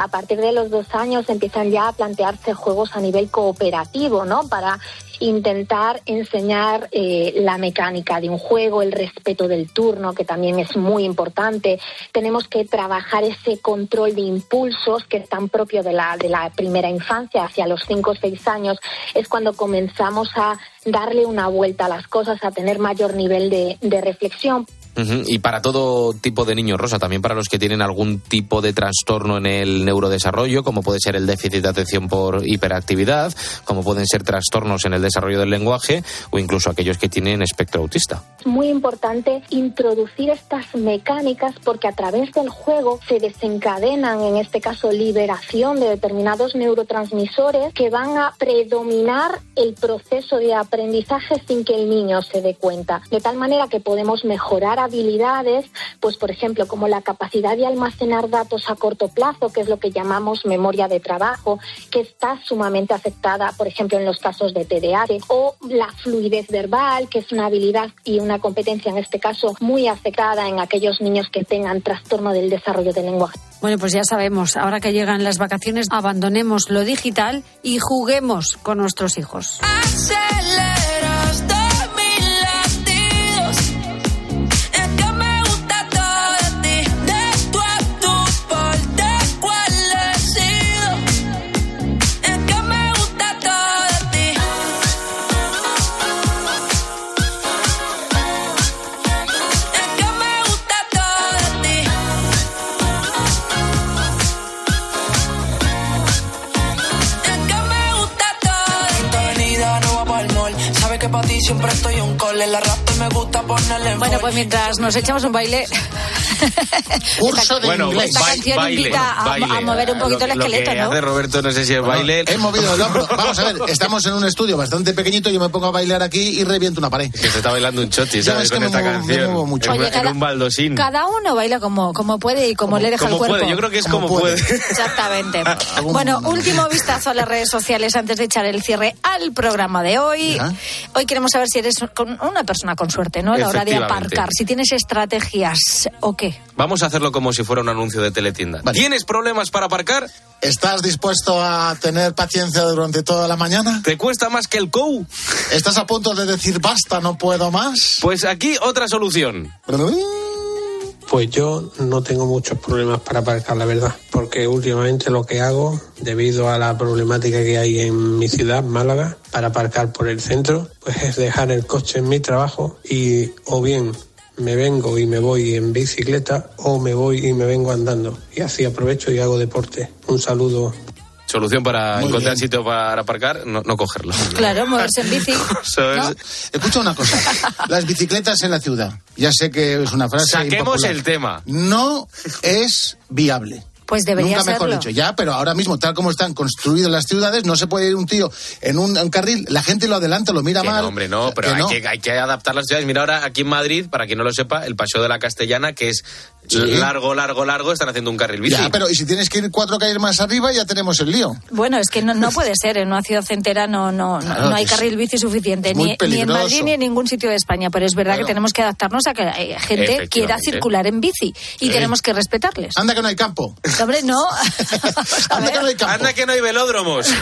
A partir de los dos años empiezan ya a plantearse juegos a nivel cooperativo, ¿no? Para intentar enseñar eh, la mecánica de un juego, el respeto del turno, que también es muy importante. Tenemos que trabajar ese control de impulsos que es tan propio de la, de la primera infancia, hacia los cinco o seis años, es cuando comenzamos a darle una vuelta a las cosas, a tener mayor nivel de, de reflexión. Ujú, Y para todo tipo de niños, Rosa, también para los que tienen algún tipo de trastorno en el neurodesarrollo, como puede ser el déficit de atención por hiperactividad, como pueden ser trastornos en el desarrollo del lenguaje o incluso aquellos que tienen espectro autista. Es muy importante introducir estas mecánicas porque a través del juego se desencadenan, en este caso, liberación de determinados neurotransmisores que van a predominar el proceso de aprendizaje sin que el niño se dé cuenta. De tal manera que podemos mejorar habilidades, pues por ejemplo, como la capacidad de almacenar datos a corto plazo, que es lo que llamamos memoria de trabajo, que está sumamente afectada, por ejemplo, en los casos de TDAH, o la fluidez verbal, que es una habilidad y una competencia, en este caso, muy afectada en aquellos niños que tengan trastorno del desarrollo del lenguaje. Bueno, pues ya sabemos, ahora que llegan las vacaciones, abandonemos lo digital y juguemos con nuestros hijos. Siempre estoy un call. En la rap me gusta ponerle en Bueno, pues mientras nos echamos un baile. Curso de Bueno, inglés. Esta canción invita a- a mover un poquito el Lo esqueleto, que ¿no? hace Roberto, no sé si es baile. He movido el hombro. Vamos a ver, estamos en un estudio bastante pequeñito. Yo me pongo a bailar aquí y reviento una pared. Que se está bailando un choti, ¿sabes? ves que Con me esta muevo- me canción. muevo mucho. En, Oye, en cada- un baldosín. Cada uno baila como, como puede y como, le deja Como el cuerpo. puede, yo creo que es como, puede. Exactamente. Bueno, último vistazo a las redes sociales antes de echar el cierre al programa de hoy. Hoy queremos saber si eres con- una persona con suerte, ¿no? A la hora de aparcar. Si tienes estrategias o qué. Vamos a hacerlo como si fuera un anuncio de teletienda. ¿Tienes problemas para aparcar? ¿Estás dispuesto a tener paciencia durante toda la mañana? ¿Te cuesta más que el COU? ¿Estás a punto de decir basta, no puedo más? Pues aquí otra solución. Pues yo no tengo muchos problemas para aparcar, la verdad, porque últimamente lo que hago, debido a la problemática que hay en mi ciudad, Málaga, para aparcar por el centro, pues es dejar el coche en mi trabajo y o bien me vengo y me voy en bicicleta o me voy y me vengo andando. Y así aprovecho y hago deporte. Un saludo. Solución para Muy encontrar bien. sitio para aparcar, no, no cogerlo. Claro, moverse en bici. Escucha una cosa. Las bicicletas en la ciudad. Ya sé que es una frase. Saquemos impopular. el tema. No es viable. Pues debería Nunca mejor serlo. dicho. Ya, pero ahora mismo, tal como están construidas las ciudades, no se puede ir un tío en un, un carril, la gente lo adelanta, lo mira Que mal. no, hombre, no, pero que hay, no. Que, hay que adaptar las ciudades. Mira ahora aquí en Madrid, para quien no lo sepa, el Paseo de la Castellana, que es Sí. largo, largo, largo, están haciendo un carril bici. Ya, pero y si tienes que ir cuatro calles más arriba, ya tenemos el lío. Bueno, es que no, no puede ser. En una ciudad entera no, no, no- Claro, no hay carril bici suficiente, ni, ni en. Madrid ni en ningún sitio de España. Pero es verdad Claro. que tenemos que adaptarnos a que eh, gente quiera circular en bici y Sí. tenemos que respetarles. Anda que no hay campo. Hombre, no. Anda que no hay campo. Anda que no hay velódromos.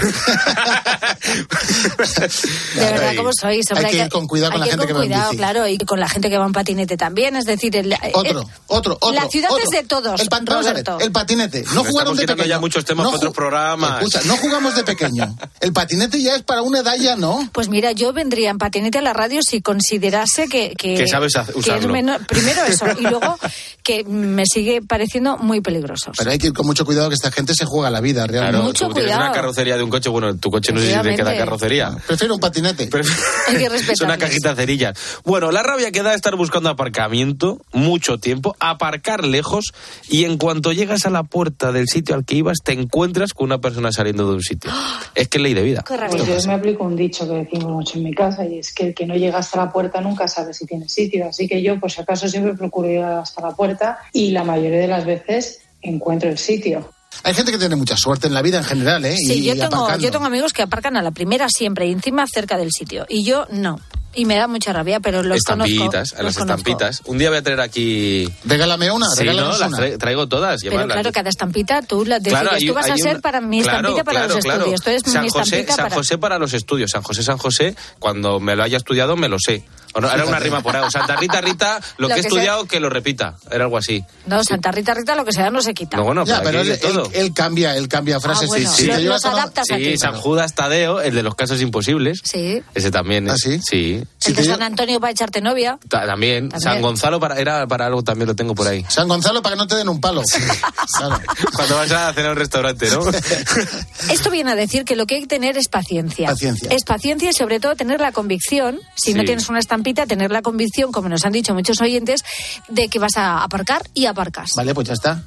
De verdad, ¿cómo sois? Hombre, hay que ir con cuidado con la gente que va en cuidado, bici. claro, y con la gente que va en patinete también. Es decir, el, Otro, el- otro, otro. La ciudad otro. es de todos, El, pan- vamos a ver, el patinete. No jugaron de pequeño. ya muchos temas No para otros programas. Escucha, no jugamos de pequeño. El patinete ya es para una edad ya, ¿no? Pues mira, yo vendría en patinete a la radio si considerase que... Que, Que sabes hacer- que es usarlo. menor- primero eso, y luego que me sigue pareciendo muy peligroso. Pero hay que ir con mucho cuidado que esta gente se juega la vida realmente. Claro, Mucho tú tienes cuidado. una carrocería de un coche, bueno, tu coche no sé si te queda carrocería. Prefiero un patinete. Hay que Es una cajita de cerillas. Bueno, la rabia que da estar buscando aparcamiento mucho tiempo, aparcar lejos y en cuanto llegas a la puerta del sitio al que ibas te encuentras con una persona saliendo de un sitio. Es que es ley de vida. Pues yo me aplico un dicho que decimos mucho en mi casa y es que el que no llega hasta la puerta nunca sabe si tiene sitio. Así que yo, por si acaso, siempre procuro llegar hasta la puerta y la mayoría de las veces encuentro el sitio. Hay gente que tiene mucha suerte en la vida en general, ¿eh? Sí, y, yo y tengo, yo tengo amigos que aparcan a la primera siempre y encima cerca del sitio. Y yo no. Y me da mucha rabia, pero los estampitas, conozco. a las los conozco. estampitas. Un día voy a traer aquí. Regálame una, Sí, no, las una. tra- traigo todas. Pero claro, cada estampita tú la decides. Claro, tú vas a ser una- para mi Claro, estampita para claro, los claro. estudios. Tú eres San mi José, estampita San para... José para los estudios. San José, San José, cuando me lo haya estudiado, me lo sé. Era una rima por ahí. Santa Rita, Rita, lo, Lo que he estudiado, que lo repita. Era algo así. No, Santa Rita, Rita, lo que sea no se quita. No, bueno, Ya, pero él, de todo. él- él cambia, él cambia frases. Ah, bueno, sí, sí, los- los adaptas Sí. San Judas Tadeo, el de los casos imposibles. Sí. Ese también. ¿Ah, es- sí? Sí. El de San Antonio para echarte novia. Ta- También. San Gonzalo para, era para algo también lo tengo por ahí. San Gonzalo para que no te den un palo. Cuando vas a cenar a un restaurante, ¿no? Esto viene a decir que lo que hay que tener es paciencia. Paciencia. Es paciencia y sobre todo tener la convicción, si no tienes una estampita, tener la convicción, como nos han dicho muchos oyentes, de que vas a aparcar y aparcas. Vale, pues ya está.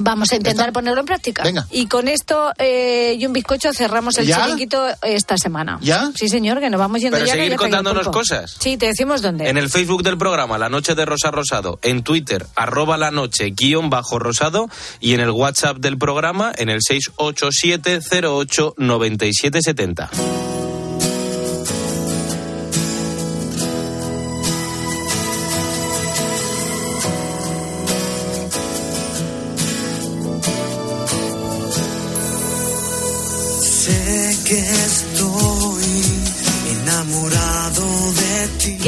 Vamos a intentar ponerlo en práctica. Venga. Y con esto eh, y un bizcocho cerramos el ¿Ya? chiringuito esta semana. ¿Ya? Sí, señor, que nos vamos yendo Pero ya. seguir contándonos cosas. Sí, te decimos dónde. En el Facebook del programa La Noche de Rosa Rosado, en Twitter, arroba la noche guion bajo rosado y en el WhatsApp del programa en el 687-08-9770.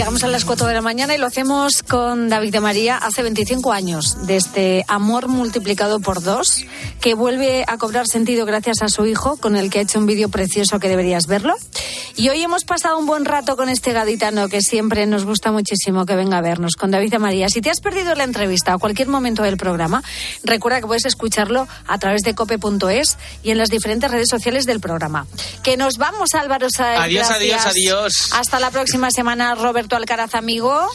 Llegamos a las 4 de la mañana y lo hacemos con David de María hace 25 años, de este amor multiplicado por dos, que vuelve a cobrar sentido gracias a su hijo, con el que ha hecho un vídeo precioso que deberías verlo. Y hoy hemos pasado un buen rato con este gaditano que siempre nos gusta muchísimo que venga a vernos, con David de María. Si te has perdido la entrevista o cualquier momento del programa, recuerda que puedes escucharlo a través de cope.es y en las diferentes redes sociales del programa. Que nos vamos, Álvaro Saez. Adiós, adiós, gracias. adiós. Hasta la próxima semana, Roberto Alcaraz, amigo.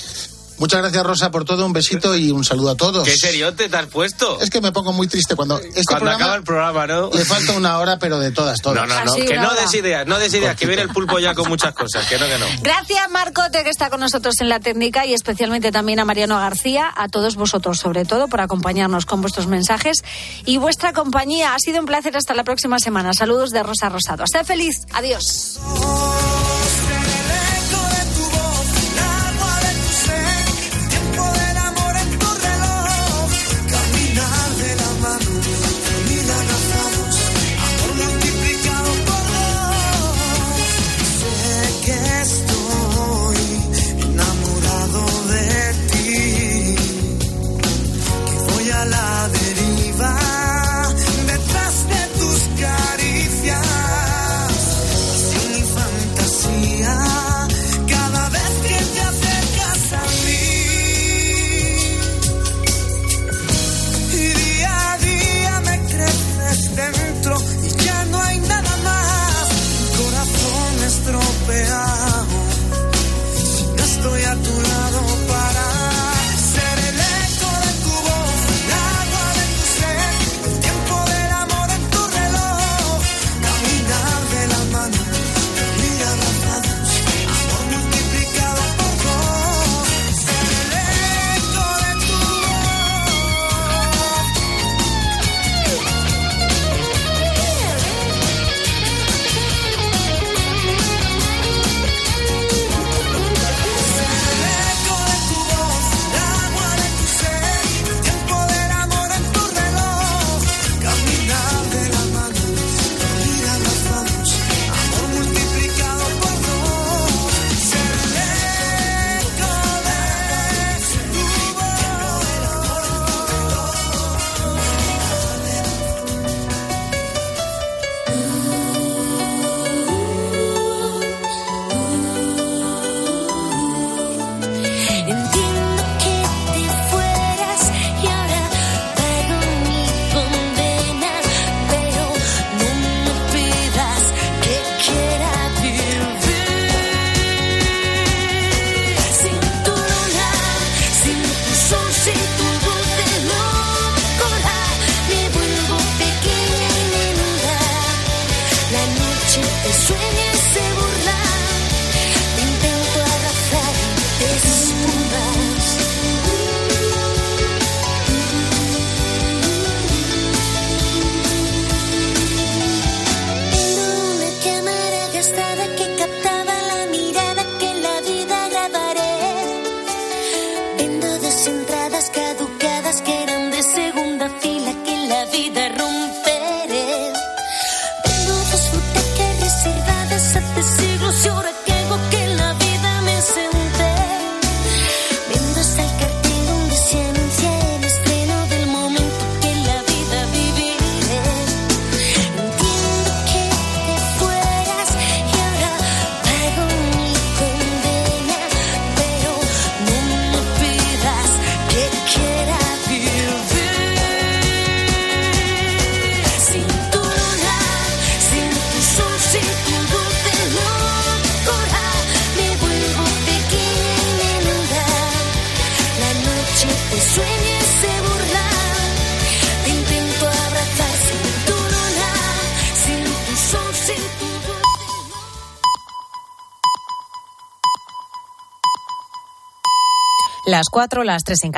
Muchas gracias, Rosa, por todo. Un besito y un saludo a todos. ¿Qué seriote te has puesto? Es que me pongo muy triste cuando este Cuando programa acaba el programa, ¿no? le falta una hora, pero de todas, todas. No, no, no, que no des ideas, no des ideas, que viene el pulpo ya con muchas cosas, que no, que no. Gracias, Marcote, que está con nosotros en la técnica y especialmente también a Mariano García, a todos vosotros, sobre todo, por acompañarnos con vuestros mensajes y vuestra compañía. Ha sido un placer. Hasta la próxima semana. Saludos de Rosa Rosado. Sé feliz. Adiós. Las cuatro, las tres en